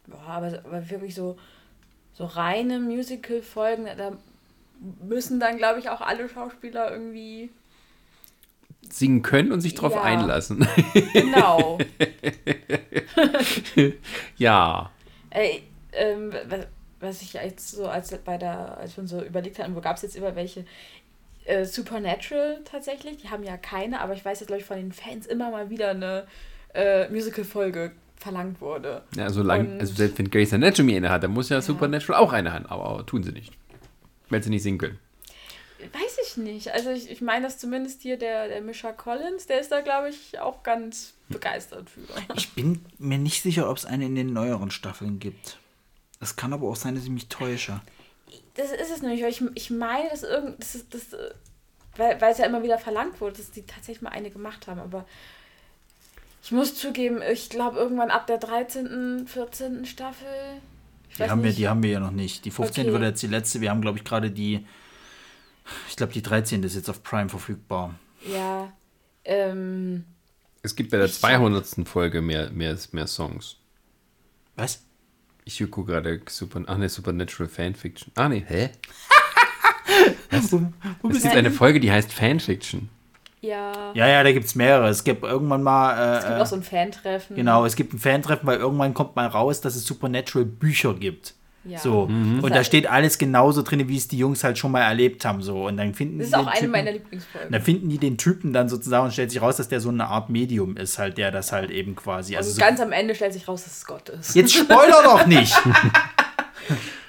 ja, aber, aber wirklich so, so reine Musical-Folgen, da müssen dann, glaube ich, auch alle Schauspieler irgendwie. Singen können und sich drauf Ja. einlassen. Genau. ja. Ey, ähm, was, ich jetzt so, als bei der, als wir uns so überlegt hatten, wo gab es jetzt immer welche? Äh, Supernatural tatsächlich, die haben ja keine, aber ich weiß jetzt, glaube ich, von den Fans immer mal wieder eine äh, Musical-Folge verlangt wurde. Ja, solange, Und- also selbst wenn Grey's Anatomy eine hat, dann muss ja, Supernatural auch eine haben, aber tun sie nicht. Weil sie nicht singen können. Weiß ich nicht. Also ich, ich meine, dass zumindest hier der, der Misha Collins, der ist da, glaube ich, auch ganz begeistert für. Ich bin mir nicht sicher, ob es eine in den neueren Staffeln gibt. Es kann aber auch sein, dass ich mich täusche. Das ist es nämlich, weil ich, ich meine, dass irgend, das ist, das, weil, weil es ja immer wieder verlangt wurde, dass die tatsächlich mal eine gemacht haben, aber ich muss zugeben, ich glaube irgendwann ab der 13., 14. Staffel Die haben, wir, nicht. die haben wir ja noch nicht. Die 15 Okay. wird jetzt die letzte. Wir haben, glaube ich, gerade die. Ich glaube, die 13 ist jetzt auf Prime verfügbar. Ja. Ähm, Es gibt bei der 200. Folge mehr, mehr, mehr Songs. Was? Ich gucke gerade Super, ach ne, Supernatural Fanfiction. Ah ne, hä? Es gibt eine Folge, die heißt Fanfiction. ja. Ja, ja, da gibt es mehrere. Es gibt irgendwann mal. Es gibt Äh, auch so ein Fan-Treffen. genau, es gibt ein Fantreffen, weil irgendwann kommt mal raus, dass es Supernatural Bücher gibt. Ja. So. Und da steht alles genauso drin, wie es die Jungs halt schon mal erlebt haben. So. Und dann finden Das ist auch eine Typen, meiner Lieblingsfolgen. dann finden die den Typen dann sozusagen und stellt sich raus, dass der so eine Art Medium ist, halt, der das halt eben quasi. Also Und so, ganz am Ende stellt sich raus, dass es Gott ist. jetzt spoiler doch nicht!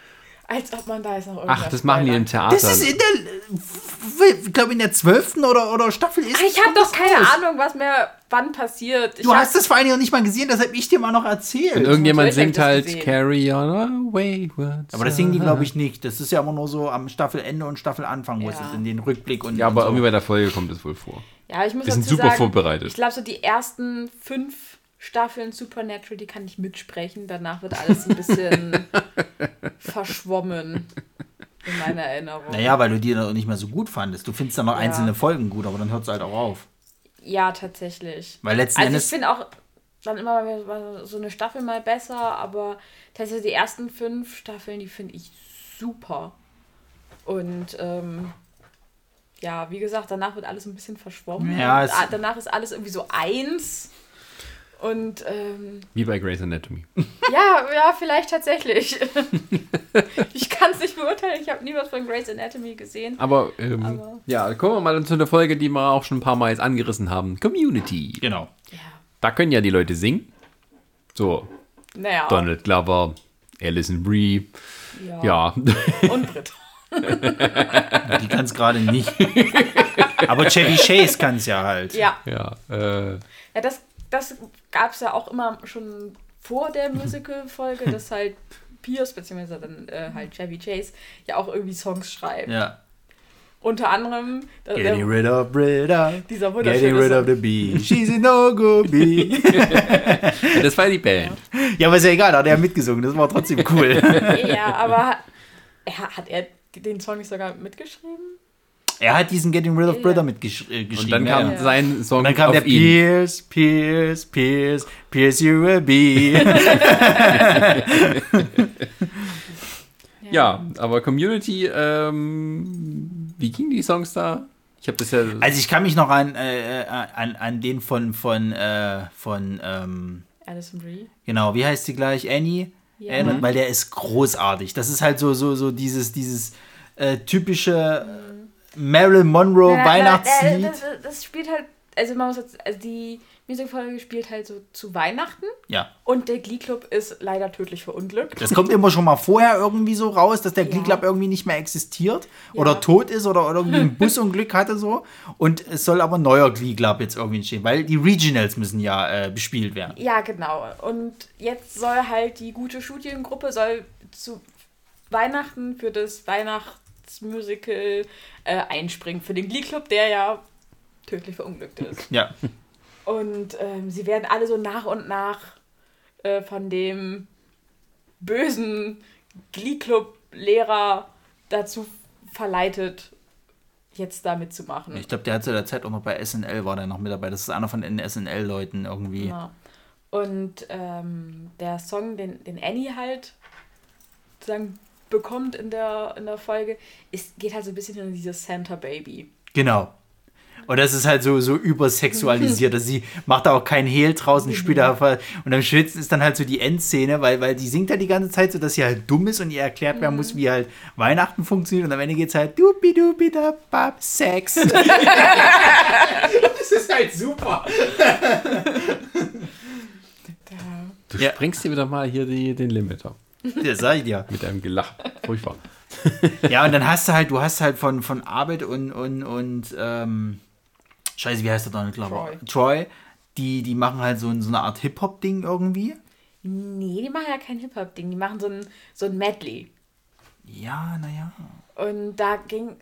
Als ob man da jetzt noch irgendwas Ach, das machen die im Theater. Das ist in der, ich glaube in der zwölften oder, oder Staffel ist. Ich habe doch keine raus. Ahnung, was mehr wann passiert. Ich Du hast das vor allen Dingen noch nicht mal gesehen, das habe ich dir mal noch erzählt. Und irgendjemand singt halt gesehen. Carry on a wayward aber das singen die, glaube ich, nicht. Das ist ja immer nur so am Staffelende und Staffelanfang, wo Ja. es in den Rückblick und. Ja, aber und so. irgendwie bei der Folge kommt es wohl vor. Ja, ich muss Wir sind dazu super sagen, vorbereitet. Ich glaube, so die ersten fünf Staffeln Supernatural, die kann ich mitsprechen. Danach wird alles ein bisschen verschwommen in meiner Erinnerung. Naja, weil du die dann auch nicht mehr so gut fandest. Du findest dann noch Ja. einzelne Folgen gut, aber dann hört es halt auch auf. Ja, tatsächlich. Weil letzten Also ich Endes. finde auch dann immer so eine Staffel mal besser, aber tatsächlich die ersten fünf Staffeln, die finde ich super. Und ähm, ja, wie gesagt, danach wird alles ein bisschen verschwommen. Ja, Und es- a- danach ist alles irgendwie so eins. Und ähm, Wie bei Grey's Anatomy. ja, ja, vielleicht tatsächlich. ich kann es nicht beurteilen. Ich habe nie was von Grey's Anatomy gesehen. Aber, ähm, Aber- ja, kommen wir mal zu einer Folge, die wir auch schon ein paar Mal jetzt angerissen haben. Community. Genau. Ja. Da können ja die Leute singen. So, Naja. Donald Glover, Alison Brie, Ja. ja. Und Brit. Die kann es gerade nicht. aber Chevy Chase kann es ja halt. Ja. ja, äh, Ja, das, das gab es ja auch immer schon vor der Musical-Folge, dass halt Pierce, beziehungsweise dann äh, halt Chevy Chase, ja auch irgendwie Songs schreibt. Ja. Unter anderem äh, Getting rid of Britta. dieser Getting wunderschöne rid of the bee. She's a no good bee. das war die Band. ja, aber ist ja egal, da hat er mitgesungen. Das war trotzdem cool. Ja, aber er, hat er den Song nicht sogar mitgeschrieben? Er hat diesen Getting rid of. Britta mitgeschrieben. Und dann kam ja. sein Song Und dann kam auf der ihn. Pierce, Pierce, Pierce, Pierce, you will be. Ja, aber Community, ähm, wie gingen die Songs da? Ich habe das ja. Also ich kann mich noch an, äh, äh, an, an den von, von, äh, von, ähm, Alison Brie. genau, wie heißt sie gleich? Annie? Ja. Erinnert, weil der ist großartig. Das ist halt so, so, so dieses, dieses äh, typische Marilyn Monroe Na, na, na, Weihnachtslied. Das, das, das spielt halt, also man muss jetzt, also die Musikfolge spielt halt so zu Weihnachten ja. und der Glee Club ist leider tödlich verunglückt. Das kommt immer schon mal vorher irgendwie so raus, dass der Ja. Glee Club irgendwie nicht mehr existiert Ja. oder tot ist oder, oder irgendwie ein Busunglück hatte so. Und es soll aber ein neuer Glee Club jetzt irgendwie entstehen, weil die Regionals müssen ja äh, bespielt werden. Ja, genau. Und jetzt soll halt die gute Studiengruppe soll zu Weihnachten für das Weihnachtsmusical äh, einspringen. Für den Glee Club, der ja tödlich verunglückt ist. Ja. Und ähm, sie werden alle so nach und nach äh, von dem bösen Glee Club-Lehrer dazu verleitet, jetzt da mitzumachen. Ich glaube, der hat zu der Zeit auch noch bei SNL, war der noch mit dabei. Das ist einer von den SNL-Leuten irgendwie. Ja. Und ähm, der Song, den, den Annie halt sozusagen bekommt in der, in der Folge, ist, geht halt so ein bisschen in dieses Santa Baby. Genau. Und das ist halt so, so übersexualisiert. Also sie macht da auch keinen Hehl draußen, spielt da voll. Und am schönsten ist dann halt so die Endszene, weil, weil die singt halt die ganze Zeit so, dass sie halt dumm ist und ihr erklärt werden muss, wie halt Weihnachten funktioniert. Und am Ende geht es halt dupi dupi da bab Sex. das ist halt super. Du Ja. sprengst dir wieder mal hier die, den Limiter Das sag ich dir. mit deinem Gelach. Furchtbar. Ja, und dann hast du halt, du hast halt von, von Arbeit und, und, und ähm, Scheiße, wie heißt der Donald Glover? Troy. Troy. Die, die machen halt so, so eine Art Hip-Hop-Ding irgendwie. Nee, die machen ja kein Hip-Hop-Ding, die machen so ein, so ein Medley. Ja, naja. Und da ging.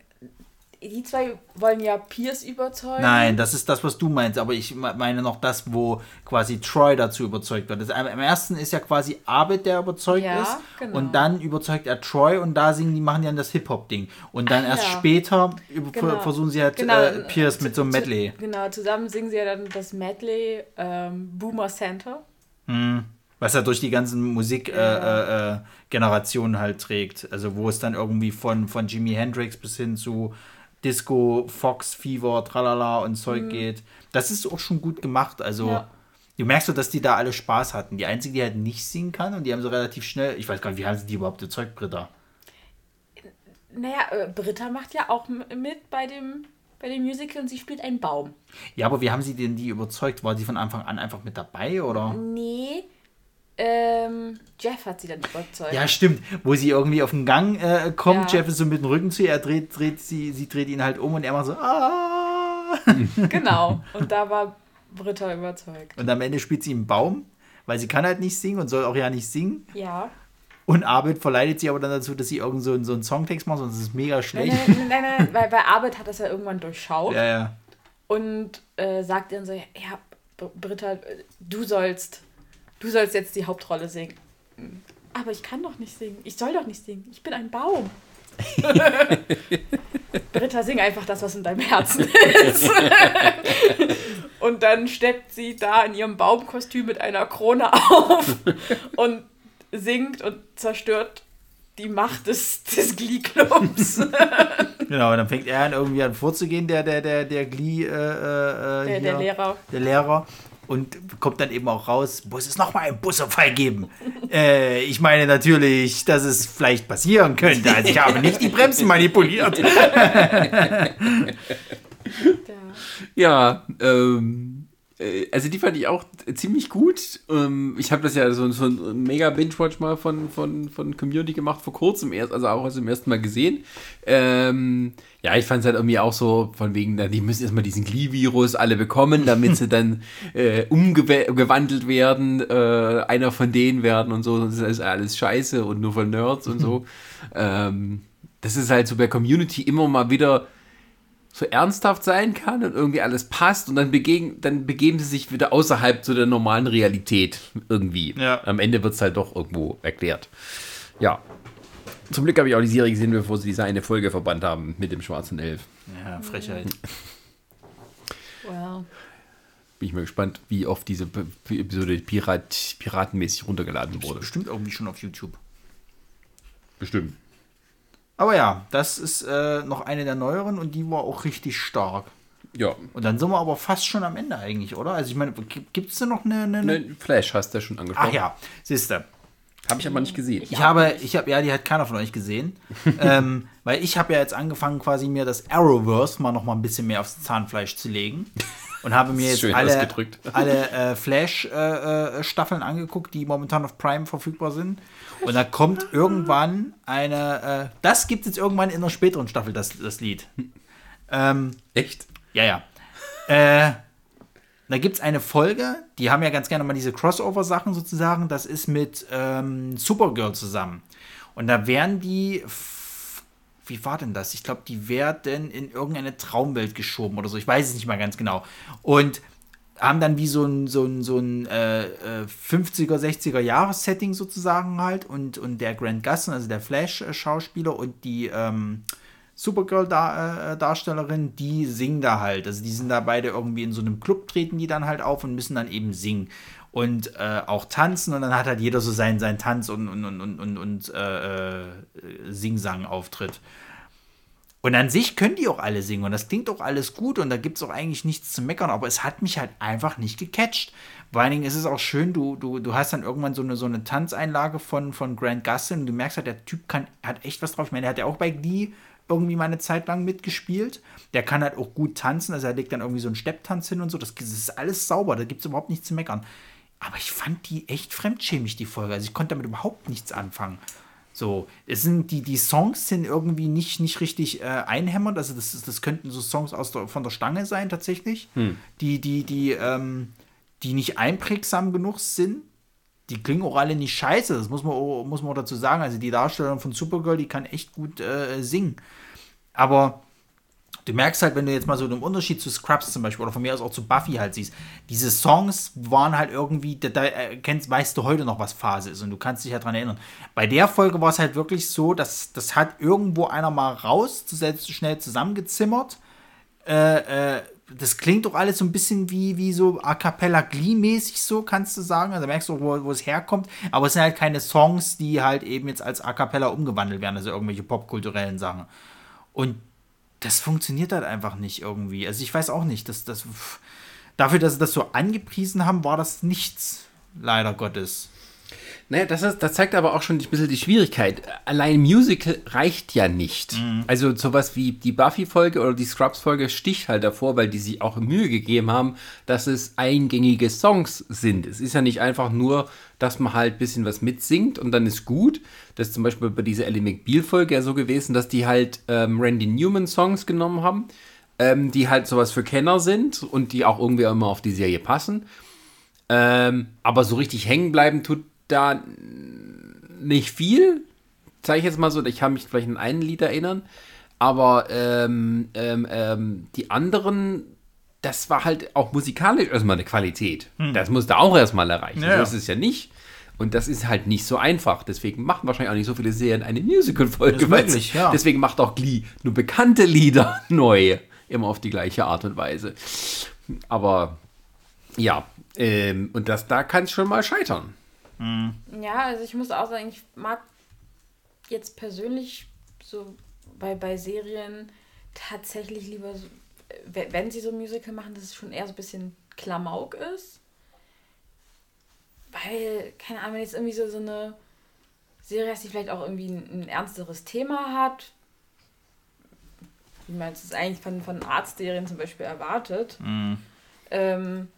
Die zwei wollen ja Pierce überzeugen. Nein, das ist das, was du meinst, aber ich meine noch das, wo quasi Troy dazu überzeugt wird. Das, Im ersten ist ja quasi Abed, der überzeugt Ja, ist. genau. Und dann überzeugt er Troy und da singen die, machen die dann das Hip-Hop-Ding. Und dann Ach erst ja. später Genau. versuchen sie halt Genau. äh, Pierce mit so einem Medley. Genau, zusammen singen sie ja dann das Medley ähm, Boomer Center. Was er durch die ganzen Musikgenerationen Ja. äh, äh, halt trägt. Also wo es dann irgendwie von, von Jimi Hendrix bis hin zu Disco, Fox, Fever, Tralala und Zeug geht. Das ist auch schon gut gemacht. Also Mhm. Ja. du merkst so, dass die da alle Spaß hatten. Die einzige, die halt nicht singen kann und die haben so relativ schnell, ich weiß gar nicht, wie haben sie die überhaupt erzeugt, Britta? Naja, äh, Britta macht ja auch mit bei dem, bei dem Musical und sie spielt einen Baum. Ja, aber wie haben sie denn die überzeugt? War die von Anfang an einfach mit dabei oder? Nee, ähm, Jeff hat sie dann überzeugt. Ja, stimmt. Wo sie irgendwie auf den Gang äh, kommt, Ja. Jeff ist so mit dem Rücken zu ihr, er dreht, dreht sie, sie dreht ihn halt um und er macht so, ah. Genau. Und da war Britta überzeugt. Und am Ende spielt sie einen Baum, weil sie kann halt nicht singen und soll auch ja nicht singen. Ja. Und Abed verleitet sie aber dann dazu, dass sie irgend so, einen- so einen Songtext macht, sonst ist es mega schlecht. nein, nein, nein, nein, weil bei Arbeit hat das ja irgendwann durchschaut Ja, ja. und äh, sagt dann so, ja, Br- Britta, du sollst, du sollst jetzt die Hauptrolle singen. Aber ich kann doch nicht singen. Ich soll doch nicht singen. Ich bin ein Baum. Britta, sing einfach das, was in deinem Herzen ist. und dann steppt sie da in ihrem Baumkostüm mit einer Krone auf und singt und zerstört die Macht des, des Glee-Clubs. Genau, und dann fängt er an, irgendwie an vorzugehen, der, der, der, der Glee, äh, äh, Der, hier, der Lehrer. der Lehrer. Und kommt dann eben auch raus, muss es nochmal einen Busunfall geben? äh, ich meine natürlich, dass es vielleicht passieren könnte. Also ich habe nicht die Bremsen manipuliert. Ja, ähm, äh, also die fand ich auch ziemlich gut. Ähm, ich habe das ja so, so ein mega Binge-Watch mal von, von, von Community gemacht, vor kurzem erst, also auch zum ersten Mal gesehen. Ähm, ja, ich fand es halt irgendwie auch so, von wegen, die müssen erstmal diesen Glee-Virus alle bekommen, damit sie dann äh, umgewandelt werden, äh, einer von denen werden und so. Das ist alles scheiße und nur von Nerds und so. ähm, das ist halt so bei Community immer mal wieder so ernsthaft sein kann und irgendwie alles passt und dann, begegen, dann begeben sie sich wieder außerhalb so der normalen Realität irgendwie. Ja. Am Ende wird es halt doch irgendwo erklärt. Ja. Zum Glück habe ich auch die Serie gesehen, bevor sie diese eine Folge verbannt haben mit dem schwarzen Elf. Ja, Frechheit. Well. Bin ich mal gespannt, wie oft diese Episode Pirat, piratenmäßig runtergeladen wurde. Bestimmt irgendwie schon auf YouTube. Bestimmt. Aber ja, das ist äh, noch eine der neueren und die war auch richtig stark. Ja. Und dann sind wir aber fast schon am Ende eigentlich, oder? Also ich meine, gibt es da noch eine... eine, eine Ne, Flash hast du ja schon angesprochen. Ach ja, siehst du. Habe ich aber nicht gesehen. Ich habe, ich habe, ja, die hat keiner von euch gesehen. ähm, weil ich habe ja jetzt angefangen, quasi mir das Arrowverse mal noch mal ein bisschen mehr aufs Zahnfleisch zu legen. Und habe mir jetzt alle, alle äh, Flash-Staffeln angeguckt, die momentan auf Prime verfügbar sind. Und da kommt irgendwann eine, äh, das gibt es jetzt irgendwann in einer späteren Staffel, das, das Lied. Ähm, Echt? ja, ja. Äh, da gibt es eine Folge, die haben ja ganz gerne mal diese Crossover-Sachen sozusagen. Das ist mit ähm, Supergirl zusammen. Und da werden die. Wie war denn das? Ich glaube, die werden in irgendeine Traumwelt geschoben oder so. Ich weiß es nicht mal ganz genau. Und haben dann wie so ein, so ein, so ein äh, äh, 50er, 60er Jahres-Setting sozusagen halt. Und, und der Grant Gustin, also der Flash-Schauspieler und die ähm, Supergirl-Darstellerin, die singen da halt. Also die sind da beide irgendwie in so einem Club, treten die dann halt auf und müssen dann eben singen. Und äh, auch tanzen und dann hat halt jeder so seinen, seinen Tanz und, und, und, und, und, und äh, äh, Sing-Sang-Auftritt. Und an sich können die auch alle singen und das klingt auch alles gut und da gibt es auch eigentlich nichts zu meckern, aber es hat mich halt einfach nicht gecatcht. Vor allen Dingen ist es auch schön, du, du, du hast dann irgendwann so eine, so eine Tanzeinlage von, von Grant Gustin und du merkst halt, der Typ kann, hat echt was drauf. Ich meine, der hat ja auch bei Glee irgendwie mal eine Zeit lang mitgespielt. Der kann halt auch gut tanzen, also er legt dann irgendwie so einen Stepptanz hin und so. Das, das ist alles sauber, da gibt es überhaupt nichts zu meckern. Aber ich fand die echt fremdschämig, die Folge. Also ich konnte damit überhaupt nichts anfangen. So, es sind die, die Songs sind irgendwie nicht, nicht richtig äh, einhämmernd. Also das, das könnten so Songs aus der, von der Stange sein tatsächlich, die, die, die, ähm, die nicht einprägsam genug sind. Die klingen auch alle nicht scheiße, das muss man, muss man dazu sagen. Also die Darstellerin von Supergirl, die kann echt gut äh, singen. Aber du merkst halt, wenn du jetzt mal so den Unterschied zu Scrubs zum Beispiel oder von mir aus auch zu Buffy halt siehst, diese Songs waren halt irgendwie, da, da kennst, weißt du heute noch, was Phase ist und du kannst dich ja dran erinnern. Bei der Folge war es halt wirklich so, dass das hat irgendwo einer mal raus, schnell zusammengezimmert. Äh, äh, das klingt doch alles so ein bisschen wie, wie so A cappella Glee-mäßig so, kannst du sagen. Also merkst du, wo, wo es herkommt. Aber es sind halt keine Songs, die halt eben jetzt als A cappella umgewandelt werden, also irgendwelche popkulturellen Sachen. Und das funktioniert halt einfach nicht irgendwie. Also ich weiß auch nicht, dass das dafür, dass sie das so angepriesen haben, war das nichts, leider Gottes. Naja, das, ist, das zeigt aber auch schon ein bisschen die Schwierigkeit. Allein Musical reicht ja nicht. Mhm. Also sowas wie die Buffy-Folge oder die Scrubs-Folge sticht halt davor, weil die sich auch Mühe gegeben haben, dass es eingängige Songs sind. Es ist ja nicht einfach nur, dass man halt ein bisschen was mitsingt und dann ist gut. Das ist zum Beispiel bei dieser Ellie McBeal-Folge ja so gewesen, dass die halt ähm, Randy Newman-Songs genommen haben, ähm, die halt sowas für Kenner sind und die auch irgendwie immer auf die Serie passen. Ähm, aber so richtig hängen bleiben tut da nicht viel. Zeige ich jetzt mal so, ich kann mich vielleicht an einen Lied erinnern. Aber ähm, ähm, ähm, die anderen, das war halt auch musikalisch erstmal eine Qualität. Hm. Das musste auch erstmal erreichen. Ja. So ist es ja nicht. Und das ist halt nicht so einfach. Deswegen machen wahrscheinlich auch nicht so viele Serien eine Musical-Folge. Ja. Deswegen macht auch Glee nur bekannte Lieder neu. Immer auf die gleiche Art und Weise. Aber ja, ähm, und das, da kann es schon mal scheitern. Mhm. Ja, also ich muss auch sagen, ich mag jetzt persönlich so bei, bei Serien tatsächlich lieber, so, wenn sie so Musical machen, dass es schon eher so ein bisschen Klamauk ist. Weil, keine Ahnung, wenn jetzt irgendwie so, so eine Serie hast, die vielleicht auch irgendwie ein, ein ernsteres Thema hat, wie man es eigentlich von, von Arztserien zum Beispiel erwartet, mhm. ähm,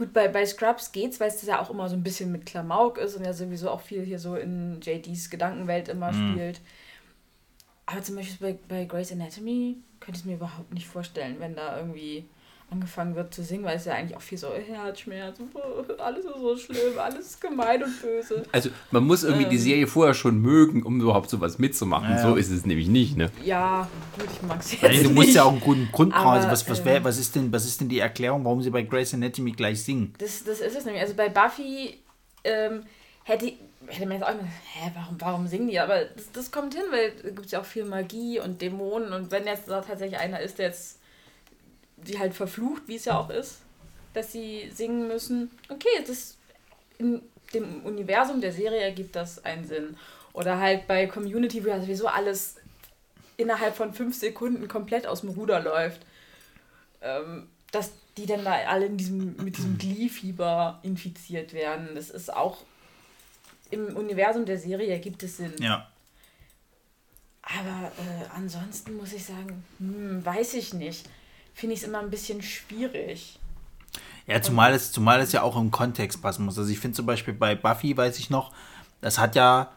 Gut, bei, bei Scrubs geht's, weil es ja auch immer so ein bisschen mit Klamauk ist und ja sowieso auch viel hier so in JDs Gedankenwelt immer mhm. spielt. Aber zum Beispiel bei, bei Grey's Anatomy könnte ich es mir überhaupt nicht vorstellen, wenn da irgendwie angefangen wird zu singen, weil es ja eigentlich auch viel so Herzschmerz, alles ist so schlimm, alles ist gemein und böse. Also man muss irgendwie ähm, die Serie vorher schon mögen, um überhaupt sowas mitzumachen. Ja. So ist es nämlich nicht, ne? Ja, gut, ich mag es jetzt also, Du musst nicht. ja auch einen guten Grund brauchen. Also was, was, wär, was, ist denn, was ist denn die Erklärung, warum sie bei Grey's Anatomy gleich singen? Das, das ist es nämlich. Also bei Buffy ähm, hätte, hätte man jetzt auch immer hä, warum, warum singen die? Aber das, das kommt hin, weil es gibt ja auch viel Magie und Dämonen und wenn jetzt da tatsächlich einer ist, der jetzt die halt verflucht, wie es ja auch ist, dass sie singen müssen. Okay, das in dem Universum der Serie ergibt das einen Sinn. Oder halt bei Community, wo ja sowieso alles innerhalb von fünf Sekunden komplett aus dem Ruder läuft. Ähm, dass die dann da alle in diesem, mit diesem Glee-Fieber infiziert werden. Das ist auch im Universum der Serie ergibt es Sinn. Ja. Aber äh, ansonsten muss ich sagen, hm, weiß ich nicht finde ich es immer ein bisschen schwierig. Ja, zumal es, zumal es ja auch im Kontext passen muss. Also ich finde zum Beispiel bei Buffy, weiß ich noch, das hat ja,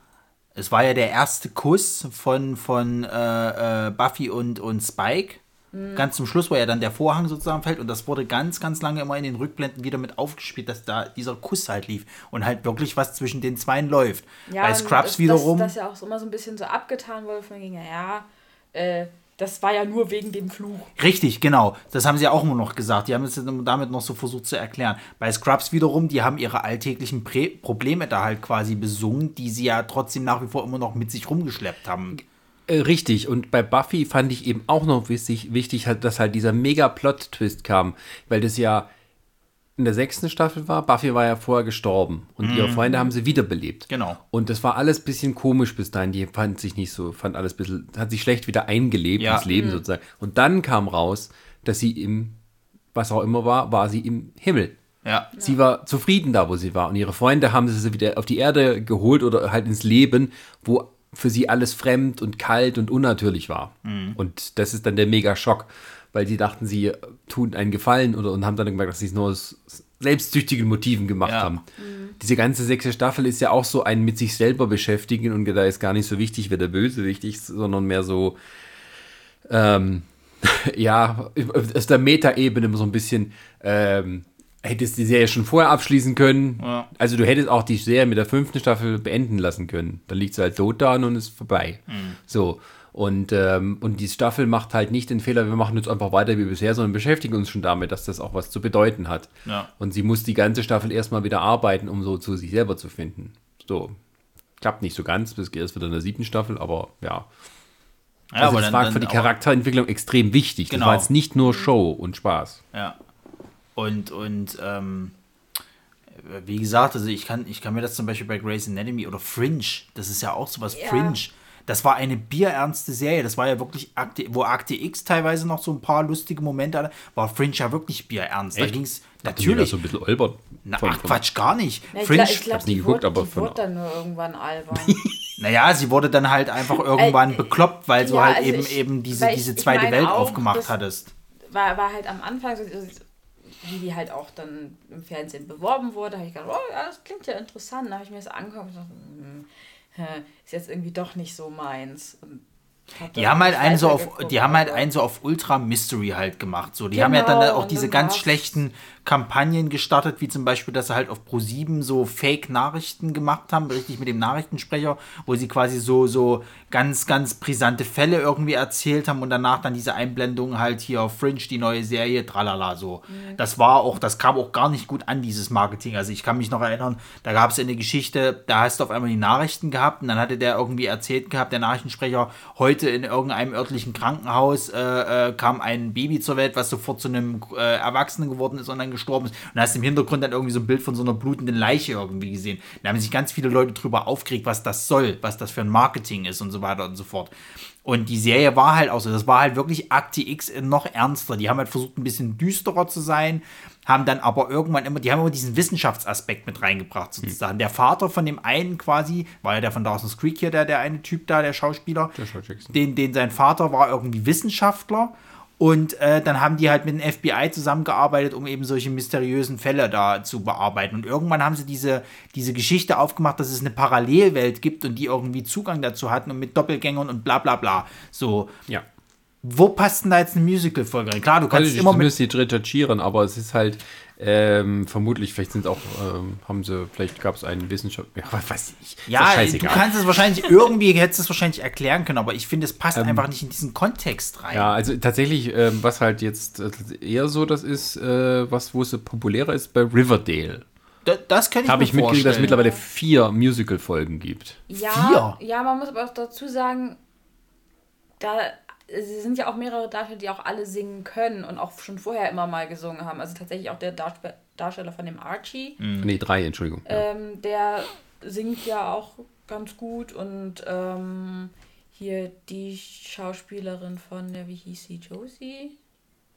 es war ja der erste Kuss von, von äh, äh, Buffy und, und Spike. Mhm. Ganz zum Schluss, wo ja dann der Vorhang sozusagen fällt und das wurde ganz, ganz lange immer in den Rückblenden wieder mit aufgespielt, dass da dieser Kuss halt lief und halt wirklich was zwischen den Zweien läuft. Ja, bei Scrubs das, wiederum. Das, das ja auch immer so ein bisschen so abgetan wurde von ja, äh, das war ja nur wegen dem Fluch. Richtig, genau. Das haben sie ja auch immer noch gesagt. Die haben es damit noch so versucht zu erklären. Bei Scrubs wiederum, die haben ihre alltäglichen Prä Probleme da halt quasi besungen, die sie ja trotzdem nach wie vor immer noch mit sich rumgeschleppt haben. Äh, richtig, und bei Buffy fand ich eben auch noch wichtig, wichtig dass halt dieser Mega-Plot-Twist kam, weil das ja in der sechsten Staffel war, Buffy war ja vorher gestorben und mm. ihre mhm. Freunde haben sie wiederbelebt. Genau. Und das war alles ein bisschen komisch bis dahin. Die fand sich nicht so, fand alles ein bisschen, hat sich schlecht wieder eingelebt ja. ins Leben mm. sozusagen. Und dann kam raus, dass sie im, was auch immer war, war sie im Himmel. Ja. Sie war zufrieden da, wo sie war. Und ihre Freunde haben sie wieder auf die Erde geholt oder halt ins Leben, wo für sie alles fremd und kalt und unnatürlich war. Mm. Und das ist dann der Mega-Schock weil sie dachten, sie tun einen Gefallen oder, und haben dann gemerkt, dass sie es nur aus selbstsüchtigen Motiven gemacht ja. haben. Mhm. Diese ganze sechste Staffel ist ja auch so ein mit sich selber beschäftigen und da ist gar nicht so wichtig, wer der Bösewicht ist, sondern mehr so, ähm, ja, aus der Metaebene so ein bisschen, ähm, hättest die Serie schon vorher abschließen können. Ja. Also du hättest auch die Serie mit der fünften Staffel beenden lassen können. Dann liegt sie halt tot da und ist vorbei. Mhm. So. Und, ähm, und die Staffel macht halt nicht den Fehler, wir machen jetzt einfach weiter wie bisher, sondern beschäftigen uns schon damit, dass das auch was zu bedeuten hat. Ja. Und sie muss die ganze Staffel erstmal wieder arbeiten, um so zu sich selber zu finden. So. Klappt nicht so ganz, bis erst wieder in der siebten Staffel, aber ja. Ja, Also aber das dann- war dann für die Charakterentwicklung extrem wichtig. Genau. Das war jetzt nicht nur Show und Spaß. Ja. Und, und ähm, wie gesagt, also ich kann, ich kann mir das zum Beispiel bei Grey's Anatomy oder Fringe, das ist ja auch sowas, Ja. Fringe. Das war eine bierernste Serie. Das war ja wirklich, Akte, wo Akte X teilweise noch so ein paar lustige Momente hatte, war Fringe ja wirklich bierernst. Da Echt? ging es natürlich. so ein bisschen albert. Na, Von- ach Quatsch, gar nicht. Ja, ich Fringe, glaube, glaub, hab's nie geguckt, wurde, aber die von- wurde dann nur irgendwann albern. naja, sie wurde dann halt einfach irgendwann Äh, bekloppt, weil du ja, halt also eben, ich- eben diese, ich- diese ich zweite Welt auch, aufgemacht hattest. war, war halt am Anfang so, wie die halt auch dann im Fernsehen beworben wurde, habe ich gedacht, oh ja, das klingt ja interessant. Dann habe ich mir das angeguckt und dachte, hm, ist jetzt irgendwie doch nicht so meins. Und Die haben halt einen so auf, die haben halt einen so auf Ultra Mystery halt gemacht. So, die haben ja Genau, dann auch und diese dann ganz schlechten Kampagnen gestartet, wie zum Beispiel, dass sie halt auf Pro7 so Fake-Nachrichten gemacht haben, richtig mit dem Nachrichtensprecher, wo sie quasi so, so ganz, ganz brisante Fälle irgendwie erzählt haben und danach dann diese Einblendung halt hier auf Fringe, die neue Serie, tralala, so. Mhm. Das war auch, das kam auch gar nicht gut an, dieses Marketing. Also ich kann mich noch erinnern, da gab es eine Geschichte, da hast du auf einmal die Nachrichten gehabt und dann hatte der irgendwie erzählt gehabt, der Nachrichtensprecher, heute in irgendeinem örtlichen Krankenhaus äh, äh, kam ein Baby zur Welt, was sofort zu einem äh, Erwachsenen geworden ist und dann gestorben ist. Und da hast du im Hintergrund dann irgendwie so ein Bild von so einer blutenden Leiche irgendwie gesehen. Da haben sich ganz viele Leute drüber aufgeregt, was das soll, was das für ein Marketing ist und so weiter und so fort. Und die Serie war halt auch so, das war halt wirklich Akte X noch ernster. Die haben halt versucht, ein bisschen düsterer zu sein, haben dann aber irgendwann immer, die haben immer diesen Wissenschaftsaspekt mit reingebracht, sozusagen. Der Vater von dem einen quasi, war ja der von Dawson's Creek hier, der, der eine Typ da, der Schauspieler, den, den sein Vater war irgendwie Wissenschaftler. Und äh, dann haben die halt mit dem FBI zusammengearbeitet, um eben solche mysteriösen Fälle da zu bearbeiten. Und irgendwann haben sie diese, diese Geschichte aufgemacht, dass es eine Parallelwelt gibt und die irgendwie Zugang dazu hatten und mit Doppelgängern und bla bla bla. So, Ja. wo passt denn da jetzt eine Musical-Folge rein? Klar, du kannst Also, immer ich mit. die recherchieren, aber es ist halt ähm, vermutlich, vielleicht sind auch, ähm, haben sie, vielleicht gab es einen Wissenschaft, ja, was weiß ich. Ja, du kannst es wahrscheinlich irgendwie, hättest es wahrscheinlich erklären können, aber ich finde, es passt einfach nicht in diesen Kontext rein. Ähm, Ja, also tatsächlich, ähm, was halt jetzt äh, eher so das ist, äh, was, wo es populärer ist, bei Riverdale. Da, das kann ich Habe ich mitgekriegt, dass es mittlerweile vier Musical-Folgen gibt. Ja, ja, man muss aber auch dazu sagen, da sie sind ja auch mehrere Darsteller, die auch alle singen können und auch schon vorher immer mal gesungen haben. Also tatsächlich auch der Darst- Darsteller von dem Archie, Nee, drei, Entschuldigung. Ja. ähm, der singt ja auch ganz gut und ähm, hier die Schauspielerin von der, wie hieß sie, Josie?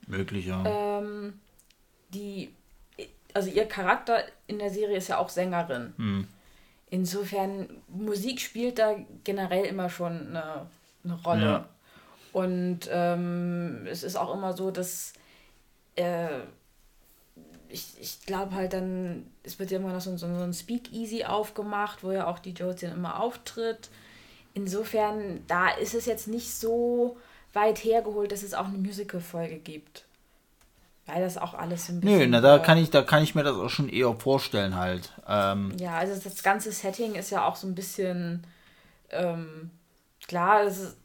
Möglich, ja. Ähm, die, also ihr Charakter in der Serie ist ja auch Sängerin. Hm. Insofern, Musik spielt da generell immer schon eine, eine Rolle. Ja. Und ähm, es ist auch immer so, dass äh, ich, ich glaube halt dann, es wird ja immer noch so, so, so ein Speakeasy aufgemacht, wo ja auch die Josie dann immer auftritt. Insofern, da ist es jetzt nicht so weit hergeholt, dass es auch eine Musical-Folge gibt. Weil das auch alles so ein bisschen. Nö, na, da kann ich, da kann ich mir das auch schon eher vorstellen halt. Ähm, Ja, also das ganze Setting ist ja auch so ein bisschen. Ähm, klar, es, ist,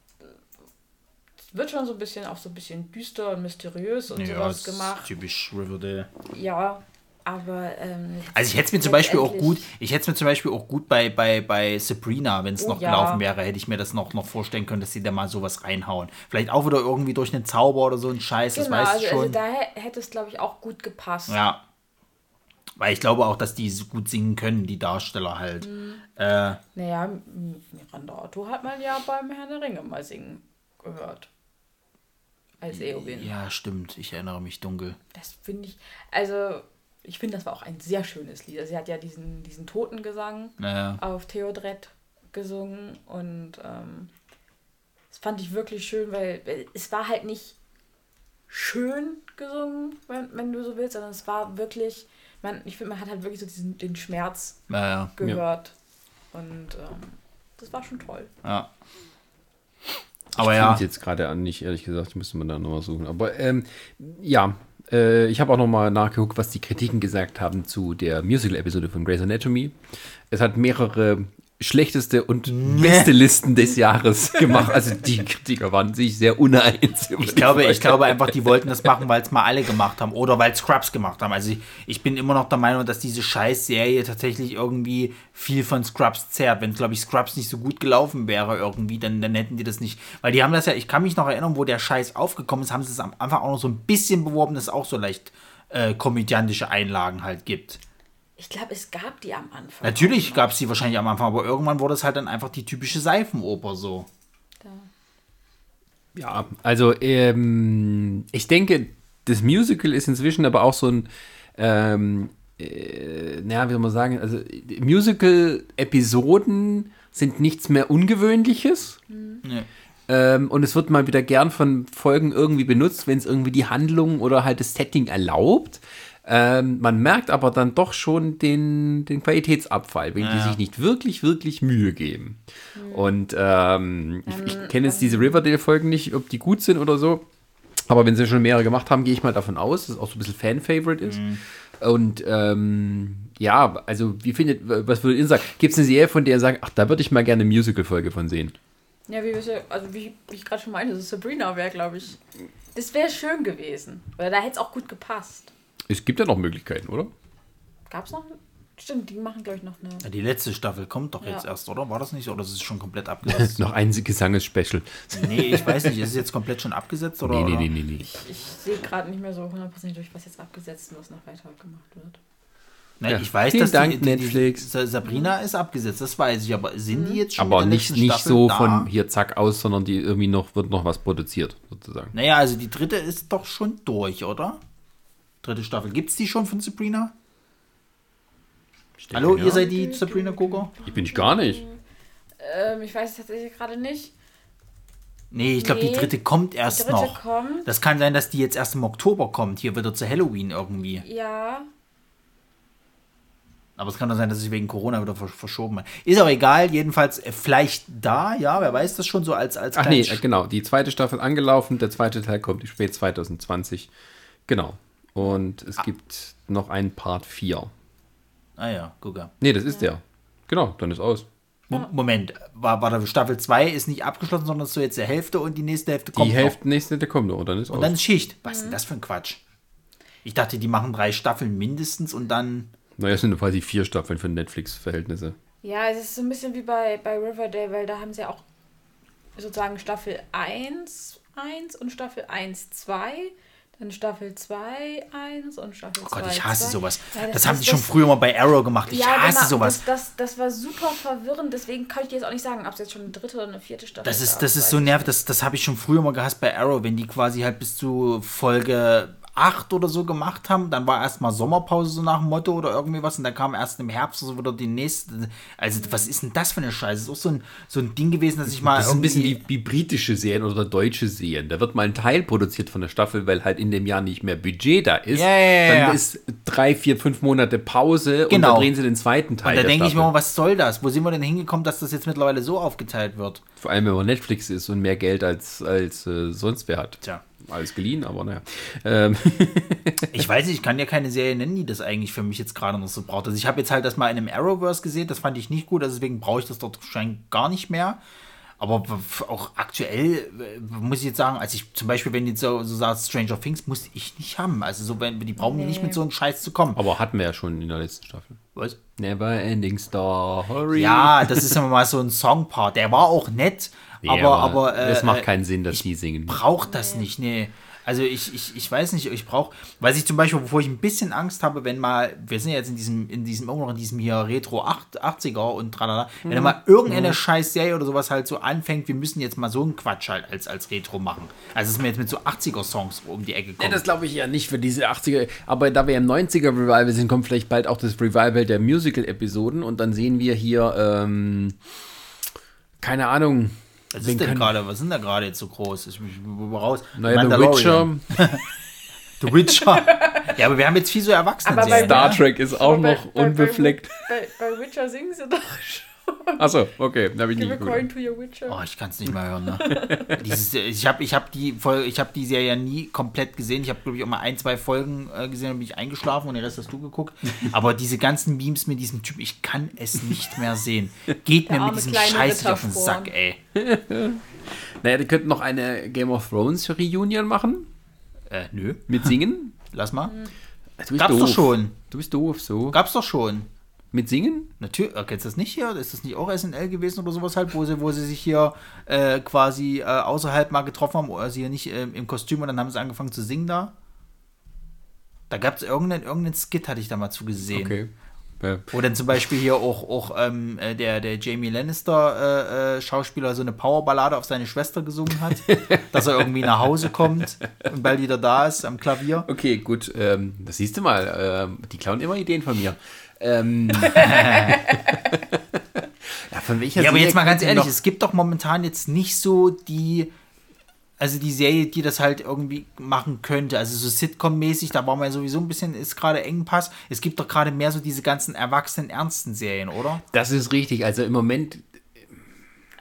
wird schon so ein bisschen auch so ein bisschen düster und mysteriös und ja, sowas gemacht. Typisch Riverdale. Ja, aber. Ähm, Also ich hätte es mir zum Beispiel auch gut, ich hätte es mir zum Beispiel auch gut bei, bei, bei Sabrina, wenn es Oh, noch ja. gelaufen wäre, hätte ich mir das noch, noch vorstellen können, dass sie da mal sowas reinhauen. Vielleicht auch wieder irgendwie durch einen Zauber oder so ein Scheiß, das Genau, weißt also, du schon. also da hä- hätte es, glaube ich, auch gut gepasst. ja. Weil ich glaube auch, dass die so gut singen können, die Darsteller halt. Mhm. Äh, Naja, Miranda Otto hat man ja beim Herrn der Ringe mal singen gehört. Als Eowyn. ja, stimmt. Ich erinnere mich dunkel. Das finde ich, also ich finde, das war auch ein sehr schönes Lied. Also sie hat ja diesen, diesen Totengesang Naja. auf Theodret gesungen und ähm, das fand ich wirklich schön, weil, es war halt nicht schön gesungen, wenn, wenn du so willst, sondern es war wirklich, man, ich finde, man hat halt wirklich so diesen, den Schmerz Naja. gehört und ähm, das war schon toll. Ja. Aber Ich ja. jetzt gerade an nicht, ehrlich gesagt, müsste man da nochmal suchen. Aber ähm, ja, Äh, ich habe auch nochmal nachgeguckt, was die Kritiken gesagt haben zu der Musical-Episode von Grey's Anatomy. Es hat mehrere schlechteste und beste Listen des Jahres gemacht. Also die Kritiker waren sich sehr uneins. Ich glaube, ich glaube einfach, die wollten das machen, weil es mal alle gemacht haben oder weil Scrubs gemacht haben. Also ich, ich bin immer noch der Meinung, dass diese Scheiß-Serie tatsächlich irgendwie viel von Scrubs zehrt. Wenn, glaube ich, Scrubs nicht so gut gelaufen wäre irgendwie, dann, dann hätten die das nicht. Weil die haben das ja, ich kann mich noch erinnern, wo der Scheiß aufgekommen ist, haben sie es am Anfang auch noch so ein bisschen beworben, dass es auch so leicht äh, komödiantische Einlagen halt gibt. Ich glaube, es gab die am Anfang. Natürlich gab es die wahrscheinlich am Anfang, aber irgendwann wurde es halt dann einfach die typische Seifenoper so. Ja, also ähm, ich denke, das Musical ist inzwischen aber auch so ein, ähm, äh, naja, wie soll man sagen, also Musical-Episoden sind nichts mehr Ungewöhnliches. Nee. Ähm, und es wird mal wieder gern von Folgen irgendwie benutzt, wenn es irgendwie die Handlung oder halt das Setting erlaubt. Ähm, man merkt aber dann doch schon den, den Qualitätsabfall, wenn die Ja. sich nicht wirklich, wirklich Mühe geben. Und ähm, ich, ich kenne jetzt diese Riverdale-Folgen nicht, ob die gut sind oder so. Aber wenn sie schon mehrere gemacht haben, gehe ich mal davon aus, dass es auch so ein bisschen Fan-Favorite ist. Und ähm, ja, also wie findet, was würdet ihr sagen? Gibt es eine Serie, von der ihr sagt, ach, da würde ich mal gerne eine Musical-Folge von sehen? Ja, wie, wir- also wie, wie ich gerade schon meinte, so Sabrina wäre, glaube ich. Das wäre schön gewesen. Weil da hätte es auch gut gepasst. Es gibt ja noch Möglichkeiten, oder? Gab es noch? Stimmt, die machen, glaube ich, noch eine. Ja, die letzte Staffel kommt doch jetzt Ja. erst, oder? War das nicht? Oder ist es schon komplett abgesetzt? noch ein Gesanges-Special. nee, ich weiß nicht. Ist es jetzt komplett schon abgesetzt? Oder, Nee, nee, nee, nee, nee. Ich sehe gerade nicht mehr so hundertprozentig durch, was jetzt abgesetzt und was noch weiter gemacht wird. Nein, Ja. ich weiß, Vielen dass Dank, die, die, Netflix. Die, Sabrina ist abgesetzt, das weiß ich. Aber sind die jetzt schon Aber nicht, nicht Staffel so da? von hier zack aus, sondern die irgendwie noch wird noch was produziert, sozusagen. Naja, also die dritte ist doch schon durch, oder? Dritte Staffel. Gibt's die schon von Sabrina? Hallo, ja. ihr seid die Sabrina-Gucker? Ich bin ich gar nicht. Ähm, ich weiß es tatsächlich gerade nicht. Nee, ich glaube, die Nee, dritte kommt Die erst dritte noch. kommt. Das kann sein, dass die jetzt erst im Oktober kommt, hier wieder zu Halloween irgendwie. Ja. Aber es kann doch sein, dass sich wegen Corona wieder versch- verschoben hat. Ist auch egal, jedenfalls äh, vielleicht da, ja, wer weiß das schon so als, als Ach nee, äh, genau. Die zweite Staffel angelaufen, der zweite Teil kommt spät 2020. Genau. Und es gibt noch einen Part 4. Ah ja, guck mal. Nee, das ist der. Genau, dann ist aus. Mo- Moment, war, war Staffel 2 ist nicht abgeschlossen, sondern ist so jetzt der Hälfte und die nächste Hälfte Die kommt Hälfte nächste, der kommt noch und dann ist noch. Und aus. dann ist Schicht. Was ist denn das für ein Quatsch? Ich dachte, die machen drei Staffeln mindestens und dann. naja, es sind quasi vier Staffeln für Netflix-Verhältnisse. Ja, es ist so ein bisschen wie bei, bei Riverdale, weil da haben sie ja auch sozusagen Staffel 1, 1 und Staffel 1, 2. Dann Staffel 2, 1 und Staffel 2. Oh Gott, ich hasse 2. sowas. Ja, das, haben ist die schon das- früher mal bei Arrow gemacht. Ich ja, hasse genau, sowas. Das, das, das war super verwirrend, deswegen kann ich dir jetzt auch nicht sagen, ob es jetzt schon eine dritte oder eine vierte Staffel Das ist, das ist so nervig, das, das habe ich schon früher mal gehasst bei Arrow, wenn die quasi halt bis zu Folge 8 oder so gemacht haben, dann war erstmal Sommerpause so nach dem Motto oder irgendwie was und dann kam erst im Herbst so wieder die nächste. Also, was ist denn das für eine Scheiße? Das ist auch so ein, so ein Ding gewesen, dass ich mal. Das ist ein bisschen wie, wie britische Serien oder deutsche Serien. Da wird mal ein Teil produziert von der Staffel, weil halt in dem Jahr nicht mehr Budget da ist. Ja, ja, ja, Dann ist drei, vier, fünf Monate Pause und Genau. dann drehen sie den zweiten Teil. Und da denke ich mir was soll das? Wo sind wir denn hingekommen, dass das jetzt mittlerweile so aufgeteilt wird? Vor allem, wenn man Netflix ist und mehr Geld als, als äh, sonst wer hat. Tja. Alles geliehen, aber naja. Ähm, Ich weiß nicht, ich kann ja keine Serie nennen, die das eigentlich für mich jetzt gerade noch so braucht. Also ich habe jetzt halt das mal in einem Arrowverse gesehen, das fand ich nicht gut, also deswegen brauche ich das dort wahrscheinlich gar nicht mehr. Aber auch aktuell muss ich jetzt sagen, als ich zum Beispiel, wenn du jetzt so, so sagst, Stranger Things, muss ich nicht haben. Also so, wenn die brauchen nicht mit so einem Scheiß zu kommen. aber hatten wir ja schon in der letzten Staffel. Was? Never Ending Story. Ja, das ist immer mal so ein Songpart. Der war auch nett, Nee, aber, aber äh, es macht äh, keinen Sinn, dass die singen. braucht das nicht, nee. Also ich, ich, ich weiß nicht, ich brauche, weiß ich zum Beispiel, wovor ich ein bisschen Angst habe, wenn mal, wir sind ja jetzt in diesem, in diesem, immer noch in diesem hier Retro 8, 80er und tralala, wenn da mal irgendeine scheiß Serie oder sowas halt so anfängt, wir müssen jetzt mal so einen Quatsch halt als, als Retro machen. Also dass wir jetzt mit so 80er-Songs um die Ecke Ja, kommen. das glaube ich ja nicht für diese 80er. Aber da wir im 90er Revival sind, kommt vielleicht bald auch das Revival der Musical-Episoden und dann sehen wir hier, ähm, keine Ahnung. Was wen ist denn gerade, was sind da gerade jetzt so groß? Ich bin raus. Naja, The. Witcher, The Witcher. ja, aber wir haben jetzt viel so Erwachsene Aber bei Star Ja. Trek ist auch Aber bei- noch bei- bei- unbefleckt. Bei, bei Witcher singen sie doch schon. Achso, okay, da habe ich Give nicht a coin geguckt. to your Witcher. Oh, ich kann es nicht mehr hören. Ne? Dieses, ich habe ich hab die, Folge- ich die Serie nie komplett gesehen. Ich habe, glaube ich, auch mal ein, zwei Folgen äh, gesehen und bin ich eingeschlafen und den Rest hast du geguckt. Aber diese ganzen Memes mit diesem Typ, ich kann es nicht mehr sehen. Geht mir Der mit arme diesem Scheiß nicht auf den. Sack, ey. Naja, die könnten noch eine Game of Thrones Reunion machen. Äh, nö. Mit Singen. Lass mal. Mhm. Du bist Gab's doof. doch schon. Du bist doof, so. Gab's doch schon. Mit Singen? Natürlich, äh, kennst du das nicht hier? Ist das nicht auch SNL gewesen oder sowas halt, wo sie, wo sie sich hier äh, quasi äh, außerhalb mal getroffen haben, oder sie hier nicht ähm, im Kostüm und dann haben sie angefangen zu singen da? Da gab es irgendeinen, irgendeinen Skit, hatte ich da mal zu gesehen. Okay. Ja. Wo dann zum Beispiel hier auch, auch ähm, äh, der, der Jamie Lannister äh, äh, Schauspieler so eine Powerballade auf seine Schwester gesungen hat, dass er irgendwie nach Hause kommt und bald wieder da ist am Klavier. Okay, gut. Ähm, das siehst du mal. Ähm, die klauen immer Ideen von mir. Ähm, ja, von welcher Ja, aber Serie jetzt mal ganz ehrlich, es gibt doch momentan jetzt nicht so die, also die Serie, die das halt irgendwie machen könnte. Also so Sitcom-mäßig, da brauchen wir ja sowieso ein bisschen, ist gerade Engpass. Es gibt doch gerade mehr so diese ganzen erwachsenen, ernsten Serien, oder? Das ist richtig. Also im Moment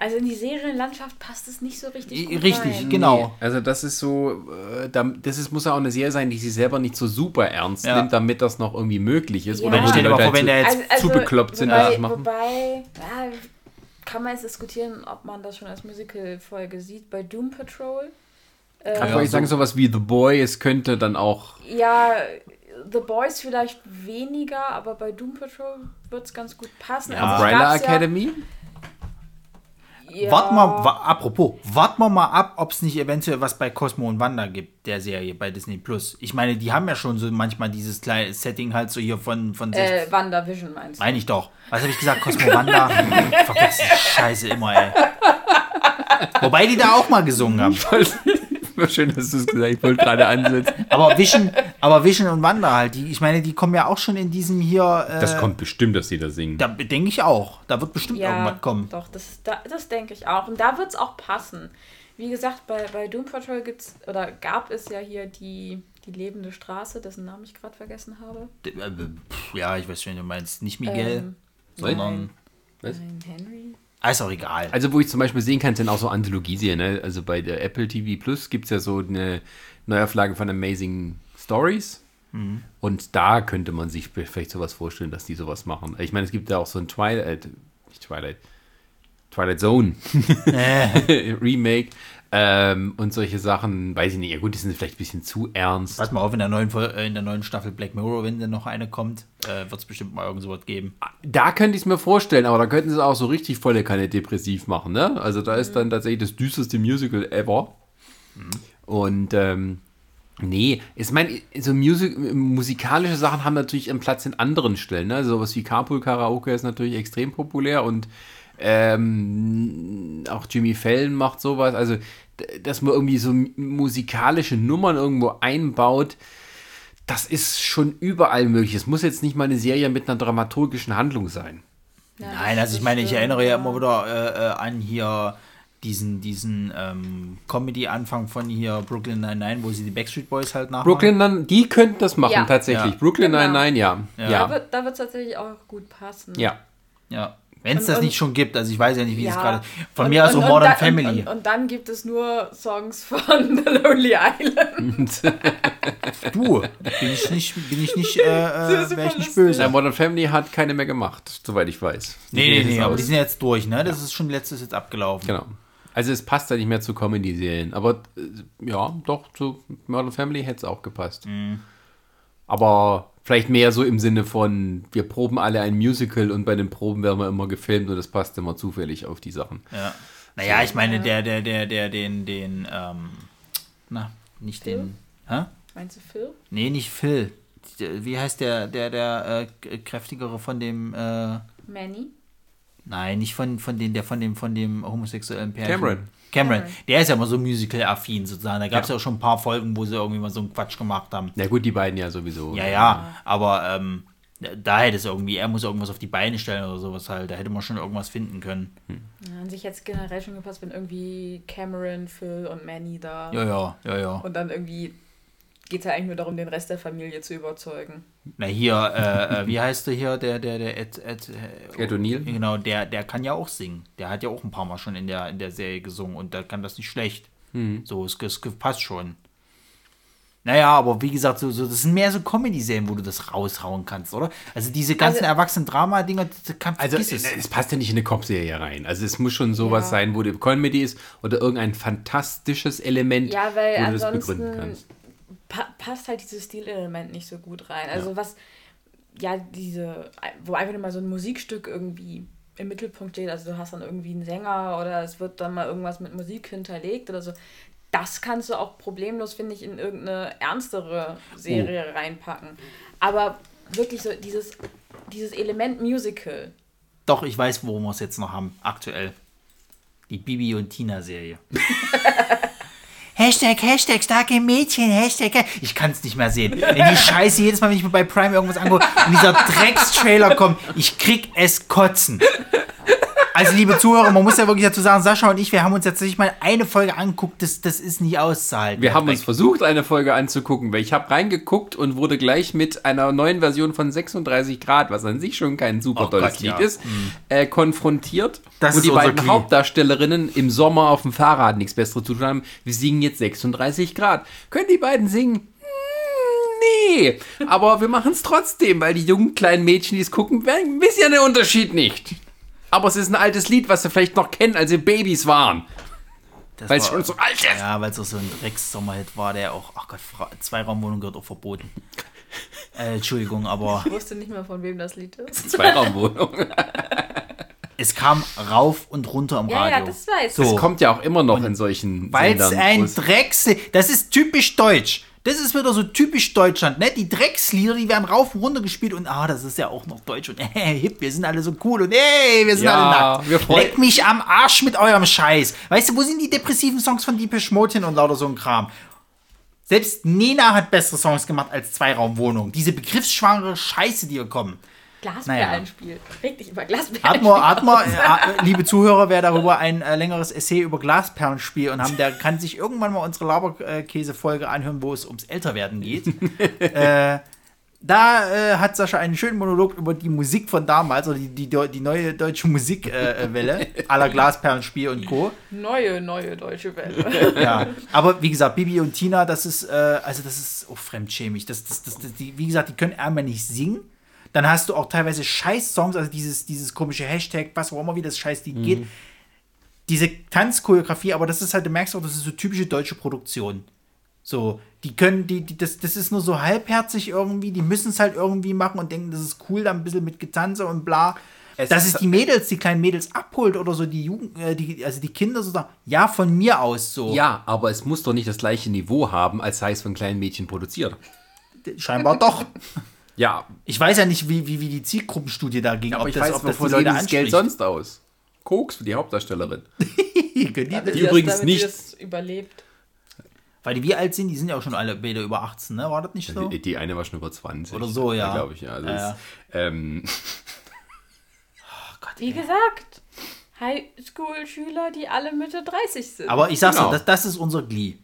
Also in die Serienlandschaft passt es nicht so richtig gut Richtig, rein. genau. Also das ist so, äh, da- das ist, muss ja auch eine Serie sein, die sich selber nicht so super ernst Ja. nimmt, damit das noch irgendwie möglich ist. Ja. Oder mal Leute vor, wenn der halt jetzt zu, zu bekloppt sind, wobei, das machen. Wobei, ja, kann man jetzt diskutieren, ob man das schon als Musical-Folge sieht. Bei Doom Patrol. Kann Ja, ich sagen, sowas wie The Boy, es könnte dann auch Ja, The Boys vielleicht weniger, aber bei Doom Patrol wird es ganz gut passen. Also es Umbrella Academy. Ja, ja, Wart mal, wa apropos, warten wir mal ab, ob es nicht eventuell was bei Cosmo und Wanda gibt, der Serie bei Disney Plus. Ich meine, die haben ja schon so manchmal dieses kleine Setting halt so hier von, von Äh, WandaVision meinst du? Meine ich doch. Was habe ich gesagt? Cosmo Wanda? Vergiss die Scheiße immer, ey. Wobei die da auch mal gesungen haben. War schön, dass du es gesagt hast. Ich wollte gerade ansetzen. Aber Vision, aber Vision und Wanda halt, die, ich meine, die kommen ja auch schon in diesem hier. Äh, Das kommt bestimmt, dass die da singen. Da denke ich auch. Da wird bestimmt Ja, irgendwas kommen. doch, das, da, das denke ich auch. Und da wird es auch passen. Wie gesagt, bei, bei Doom Patrol gibt's, oder gab es ja hier die, die lebende Straße, dessen Namen ich gerade vergessen habe. Äh, Ja, ich weiß schon, du meinst nicht Miguel, Ähm, sondern. Was? Nein, Henry. Ah, ist auch egal. Also, wo ich zum Beispiel sehen kann, sind auch so Anthologieserien. Ne? Also bei der Apple TV Plus gibt es ja so eine Neuauflage von Amazing Stories. Und da könnte man sich vielleicht sowas vorstellen, dass die sowas machen. Ich meine, es gibt ja auch so ein Twilight, nicht Twilight, Twilight Zone Remake ähm, und solche Sachen, weiß ich nicht. Ja gut, die sind vielleicht ein bisschen zu ernst. Pass mal auf, in der neuen, äh, in der neuen Staffel Black Mirror, wenn denn noch eine kommt, äh, wird es bestimmt mal irgend sowas geben. Da könnte ich es mir vorstellen, aber da könnten sie auch so richtig volle Kanne depressiv machen, ne? Also da ist dann tatsächlich das düsterste Musical ever. Und ähm, nee, ich meine, so Musik, musikalische Sachen haben natürlich einen Platz in anderen Stellen, ne? Sowas wie Carpool Karaoke ist natürlich extrem populär und ähm, auch Jimmy Fallon macht sowas. Also, dass man irgendwie so musikalische Nummern irgendwo einbaut, das ist schon überall möglich. Es muss jetzt nicht mal eine Serie mit einer dramaturgischen Handlung sein. Ja, Nein, also ich meine, ich erinnere ja immer wieder äh, äh, an hier diesen, diesen ähm, Comedy-Anfang von hier Brooklyn Nine-Nine, wo sie die Backstreet Boys halt nachmachen. Brooklyn, dann, die könnten das machen, Ja. tatsächlich. Ja. Brooklyn Genau. Nine-Nine, ja. Ja. Da wird es tatsächlich auch gut passen. ja. Ja. Wenn es das und- nicht schon gibt, also ich weiß ja nicht, wie es Ja. gerade. Von Und- mir aus und Modern da- Family. Und, und, dann gibt es nur Songs von The Lonely Island. du, bin ich nicht, bin ich nicht, äh, äh, wäre ich nicht böse. Ja, Modern Family hat keine mehr gemacht, soweit ich weiß. Die Nee, nee, nee, aber die sind jetzt durch, ne? Das ist schon letztes jetzt abgelaufen. Genau. Also es passt ja nicht mehr zu Comedy-Serien. Aber äh, ja, doch, zu Modern Family hätte es auch gepasst. Mhm. Aber vielleicht mehr so im Sinne von, wir proben alle ein Musical und bei den Proben werden wir immer gefilmt und das passt immer zufällig auf die Sachen. Ja. Naja, ich meine, der, der, der, der, den, den, ähm, na, nicht den, hä? Meinst du Phil? Nee, nicht Phil. Wie heißt der, der, der äh, kräftigere von dem, äh, Manny? Nein, nicht von, von dem, der von dem, von dem homosexuellen Pärchen. Cameron. Cameron. Cameron. Der ist ja immer so musical-affin sozusagen. Da gab es ja. Ja. auch schon ein paar Folgen, wo sie irgendwie mal so einen Quatsch gemacht haben. Na gut, die beiden ja sowieso. Ja, ja, aber ähm, da hätte es irgendwie, er muss irgendwas auf die Beine stellen oder sowas halt. Da hätte man schon irgendwas finden können. Ja, an sich jetzt generell schon gepasst, wenn irgendwie Cameron, Phil und Manny da Ja, ja, ja, ja. und dann irgendwie geht es ja eigentlich nur darum, den Rest der Familie zu überzeugen. Na hier, äh, äh, wie heißt der hier, der, der, der Ed, Ed, äh, Ed O'Neill? Genau, der, der kann ja auch singen. Der hat ja auch ein paar Mal schon in der, in der Serie gesungen und der kann das nicht schlecht. So, es, es passt schon. Naja, aber wie gesagt, so, so, das sind mehr so Comedy-Serien, wo du das raushauen kannst, oder? Also diese ganzen Also- Erwachsenen-Drama-Dinger, das kann Also es, es. es passt ja nicht in eine Cop-Serie rein. Also es muss schon sowas Ja. sein, wo die Comedy ist oder irgendein fantastisches Element, Ja, weil wo du das begründen kannst. Pa passt halt dieses Stilelement nicht so gut rein. Also was, ja, diese, wo einfach nur mal so ein Musikstück irgendwie im Mittelpunkt steht, also du hast dann irgendwie einen Sänger oder es wird dann mal irgendwas mit Musik hinterlegt oder so. Das kannst du auch problemlos, finde ich, in irgendeine ernstere Serie Oh. reinpacken. Aber wirklich so dieses, dieses Element Musical. Doch, ich weiß, worum wir es jetzt noch haben, aktuell. Die Bibi und Tina-Serie. Hashtag, Hashtag, starke Mädchen, Hashtag. Ich kann es nicht mehr sehen. Wenn die Scheiße jedes Mal, wenn ich mir bei Prime irgendwas angucke und dieser Dreckstrailer kommt, ich krieg es kotzen. Also, liebe Zuhörer, man muss ja wirklich dazu sagen, Sascha und ich, wir haben uns jetzt tatsächlich mal eine Folge angeguckt, das, das ist nicht auszuhalten. Wir haben uns versucht, eine Folge anzugucken, weil ich habe reingeguckt und wurde gleich mit einer neuen Version von 36 Grad, was an sich schon kein super Oh tolles Gott, Lied ja. ist, äh, konfrontiert. Das wo ist die beiden Glee. Hauptdarstellerinnen im Sommer auf dem Fahrrad nichts Besseres zu tun haben. Wir singen jetzt 36 Grad. Können die beiden singen? Hm, Nee, aber wir machen es trotzdem, weil die jungen kleinen Mädchen, die es gucken, werden- wissen ja den Unterschied nicht. Aber es ist ein altes Lied, was sie vielleicht noch kennen, als sie Babys waren. Das Weil es war- schon so alt ist. Ja, weil es auch so ein Drecks-Sommerhit war, der auch, ach Gott, Zweiraumwohnung gehört auch verboten. Äh, Entschuldigung, aber Ich wusste nicht mehr, von wem das Lied ist. Zweiraumwohnung. es kam rauf und runter im Ja, Radio. ja, das weiß So. ich. Es kommt ja auch immer noch in solchen Weil es ein wo es- Drecks... Das ist typisch deutsch. Das ist wieder so typisch Deutschland, ne? Die Dreckslieder, die werden rauf und runter gespielt und ah, das ist ja auch noch deutsch und äh, hip, wir sind alle so cool und hey, wir sind Ja, alle nackt. Leck mich am Arsch mit eurem Scheiß. Weißt du, wo sind die depressiven Songs von Deepish Mode hin und lauter so ein Kram? Selbst Nena hat bessere Songs gemacht als Zweiraumwohnung. Diese begriffsschwangere Scheiße, die hier kommen. Glasperlenspiel. Reg dich über Glasperlenspiel. man, hat man, äh, liebe Zuhörer, wer darüber ein äh, längeres Essay über Glasperlenspiel und haben, der kann sich irgendwann mal unsere Laberkäse-Folge anhören, wo es ums Älterwerden geht. äh, da äh, hat Sascha einen schönen Monolog über die Musik von damals, oder die, die, die neue deutsche Musikwelle, äh, Welle, aller Glasperlenspiel und Co. Neue, neue deutsche Welle. Ja, aber wie gesagt, Bibi und Tina, das ist, äh, also das ist auch fremdschämig. Das, das, das, das, die, wie gesagt, die können einmal nicht singen. Dann hast du auch teilweise Scheiß-Songs, also dieses, dieses komische Hashtag, was auch immer, wie das Scheißlied geht. Diese Tanzchoreografie, aber das ist halt, du merkst auch, das ist so typische deutsche Produktion. So, die können, die, die, das, das ist nur so halbherzig irgendwie, die müssen es halt irgendwie machen und denken, das ist cool, dann ein bisschen mit Getanze und bla. Dass es die Mädels, die kleinen Mädels abholt oder so, die Jugend, äh, die, also die Kinder so sagen, ja, von mir aus so. Ja, aber es muss doch nicht das gleiche Niveau haben, als sei es von kleinen Mädchen produziert. Scheinbar doch. Ja, Ich weiß ja nicht, wie, wie, wie die Zielgruppenstudie da ging, aber ob ich das, weiß, ob das die Leute Geld sonst aus. Koks für die Hauptdarstellerin. Die Die übrigens nicht. überlebt. Weil die wie alt sind, die sind ja auch schon alle beide über 18, ne? War das nicht so? Die, die eine war schon über 20. Oder so, ja. Glaube ich, ja. Also Ja, es- ähm, Wie gesagt, Highschool-Schüler, die alle Mitte 30 sind. Aber ich sag's Genau. dir, das, das ist unser Glee.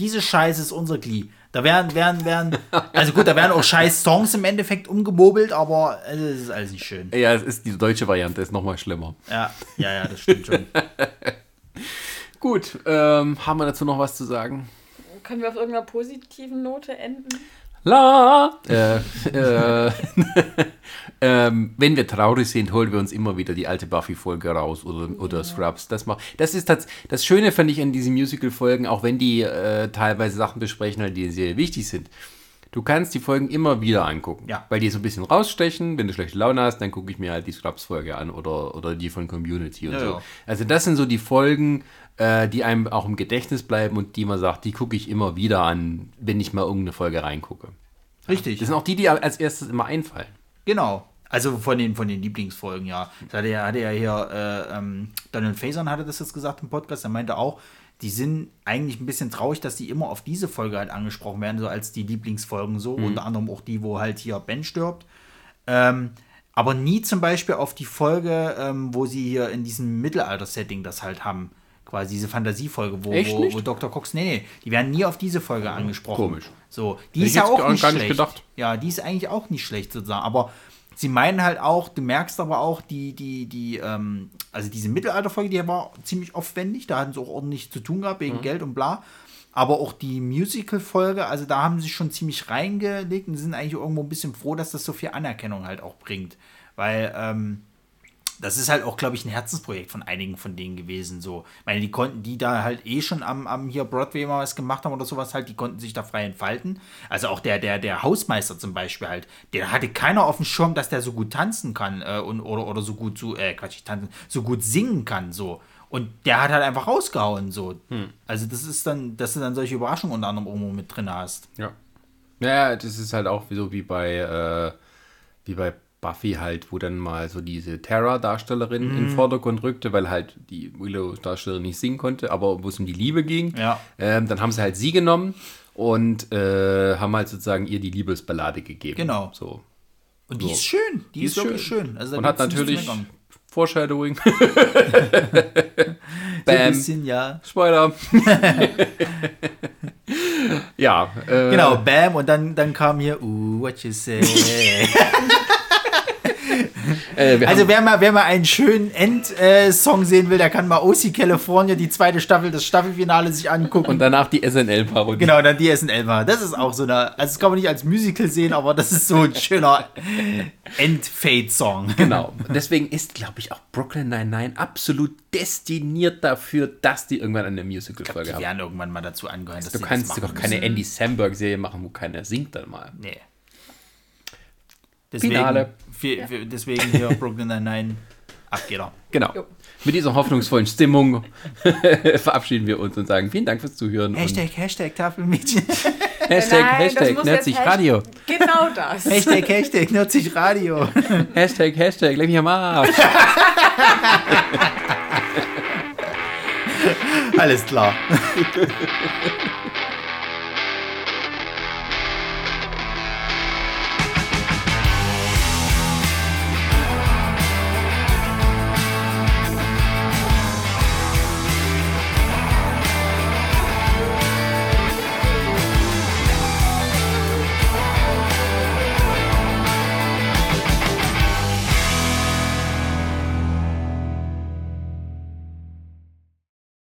Diese Scheiße ist unser Glee. Da werden, werden, werden, also gut, da werden auch scheiß Songs im Endeffekt umgemobelt, aber äh, das ist alles nicht schön. ja, es ist die deutsche Variante, ist nochmal schlimmer. Ja, ja, ja, das stimmt schon. Gut, ähm, haben wir dazu noch was zu sagen? Können wir auf irgendeiner positiven Note enden? La! Äh, äh, ähm, wenn wir traurig sind, holen wir uns immer wieder die alte Buffy-Folge raus oder, oder Scrubs. Das, macht, das ist das, das Schöne, finde ich, an diesen Musical-Folgen, auch wenn die äh, teilweise Sachen besprechen, halt, die sehr wichtig sind. Du kannst die Folgen immer wieder angucken. Ja. Weil die so ein bisschen rausstechen. Wenn du schlechte Laune hast, dann gucke ich mir halt die Scrubs-Folge an oder, oder die von Community und Ja, so. ja. Also das sind so die Folgen, äh, die einem auch im Gedächtnis bleiben und die man sagt, die gucke ich immer wieder an, wenn ich mal irgendeine Folge reingucke. Richtig. Das sind auch die, die als erstes immer einfallen. Genau. Also von den, von den Lieblingsfolgen, ja. Das hatte ja, hatte ja hier, äh, ähm, Donald Faison hatte das jetzt gesagt im Podcast, er meinte auch, die sind eigentlich ein bisschen traurig, dass die immer auf diese Folge halt angesprochen werden, so als die Lieblingsfolgen so, unter anderem auch die, wo halt hier Ben stirbt. Ähm, aber nie zum Beispiel auf die Folge, ähm, wo sie hier in diesem Mittelalter-Setting das halt haben. Quasi diese Fantasiefolge, wo, wo, nicht? wo Dr. Cox, nee, nee, die werden nie auf diese Folge angesprochen. Komisch. So, die Hätte ist ja auch gar- nicht gar nicht schlecht. gedacht. Ja, die ist eigentlich auch nicht schlecht sozusagen. Aber sie meinen halt auch, du merkst aber auch, die, die, die, ähm, also diese Mittelalterfolge, die war ziemlich aufwendig, da hatten sie auch ordentlich zu tun gehabt, wegen Mhm. Geld und bla. Aber auch die Musical-Folge, also da haben sie schon ziemlich reingelegt und sind eigentlich irgendwo ein bisschen froh, dass das so viel Anerkennung halt auch bringt. Weil, ähm, das ist halt auch, glaube ich, ein Herzensprojekt von einigen von denen gewesen. So, ich meine, die konnten, die da halt eh schon am, am hier Broadway mal was gemacht haben oder sowas halt, die konnten sich da frei entfalten. Also auch der, der, der Hausmeister zum Beispiel halt, der hatte keiner auf dem Schirm, dass der so gut tanzen kann äh, und, oder, oder so gut so, äh, Quatsch, tanzen, so gut singen kann, so. Und der hat halt einfach rausgehauen, so. Also das ist dann, dass du dann solche Überraschungen unter anderem irgendwo mit drin hast. Ja. Ja, das ist halt auch so wie bei, äh, wie bei Buffy halt, wo dann mal so diese Terra-Darstellerin in Mhm. den Vordergrund rückte, weil halt die Willow-Darstellerin nicht singen konnte, aber wo es um die Liebe ging. Ja. Ähm, dann haben sie halt sie genommen und äh, haben halt sozusagen ihr die Liebesballade gegeben. Genau. So. Und die So. ist schön, die, ist, wirklich schön. Also da und hat natürlich. Foreshadowing. So ein Bam. bisschen, ja. Spoiler. ja. Äh, Genau, bam, und dann, dann kam hier, uh, what you say. Äh, also wer mal, wer mal einen schönen End-Song sehen will, der kann mal OC California, die zweite Staffel, das Staffelfinale sich angucken. und danach die SNL-Parodie. genau, dann die SNL war. Das ist auch so eine, also das kann man nicht als Musical sehen, aber das ist so ein schöner End-Fade-Song. Genau. Deswegen ist, glaube ich, auch Brooklyn 99 absolut destiniert dafür, dass die irgendwann eine Musical-Folge Die haben. werden irgendwann mal dazu angehört, dass Du kannst doch keine müssen. Andy Samberg-Serie machen, wo keiner singt dann mal. Nee. Deswegen, Finale. Für, für, deswegen hier Brooklyn Nine-Nine, ab geht er. Genau. Jo. Mit dieser hoffnungsvollen Stimmung verabschieden wir uns und sagen vielen Dank fürs Zuhören. Hashtag, Hashtag Tafelmädchen. Hashtag, Nein, Hashtag, jetzt Radio. Genau das. Hashtag, Hashtag, 90 Radio. Hashtag, Hashtag, leck mich am Arsch. Alles klar.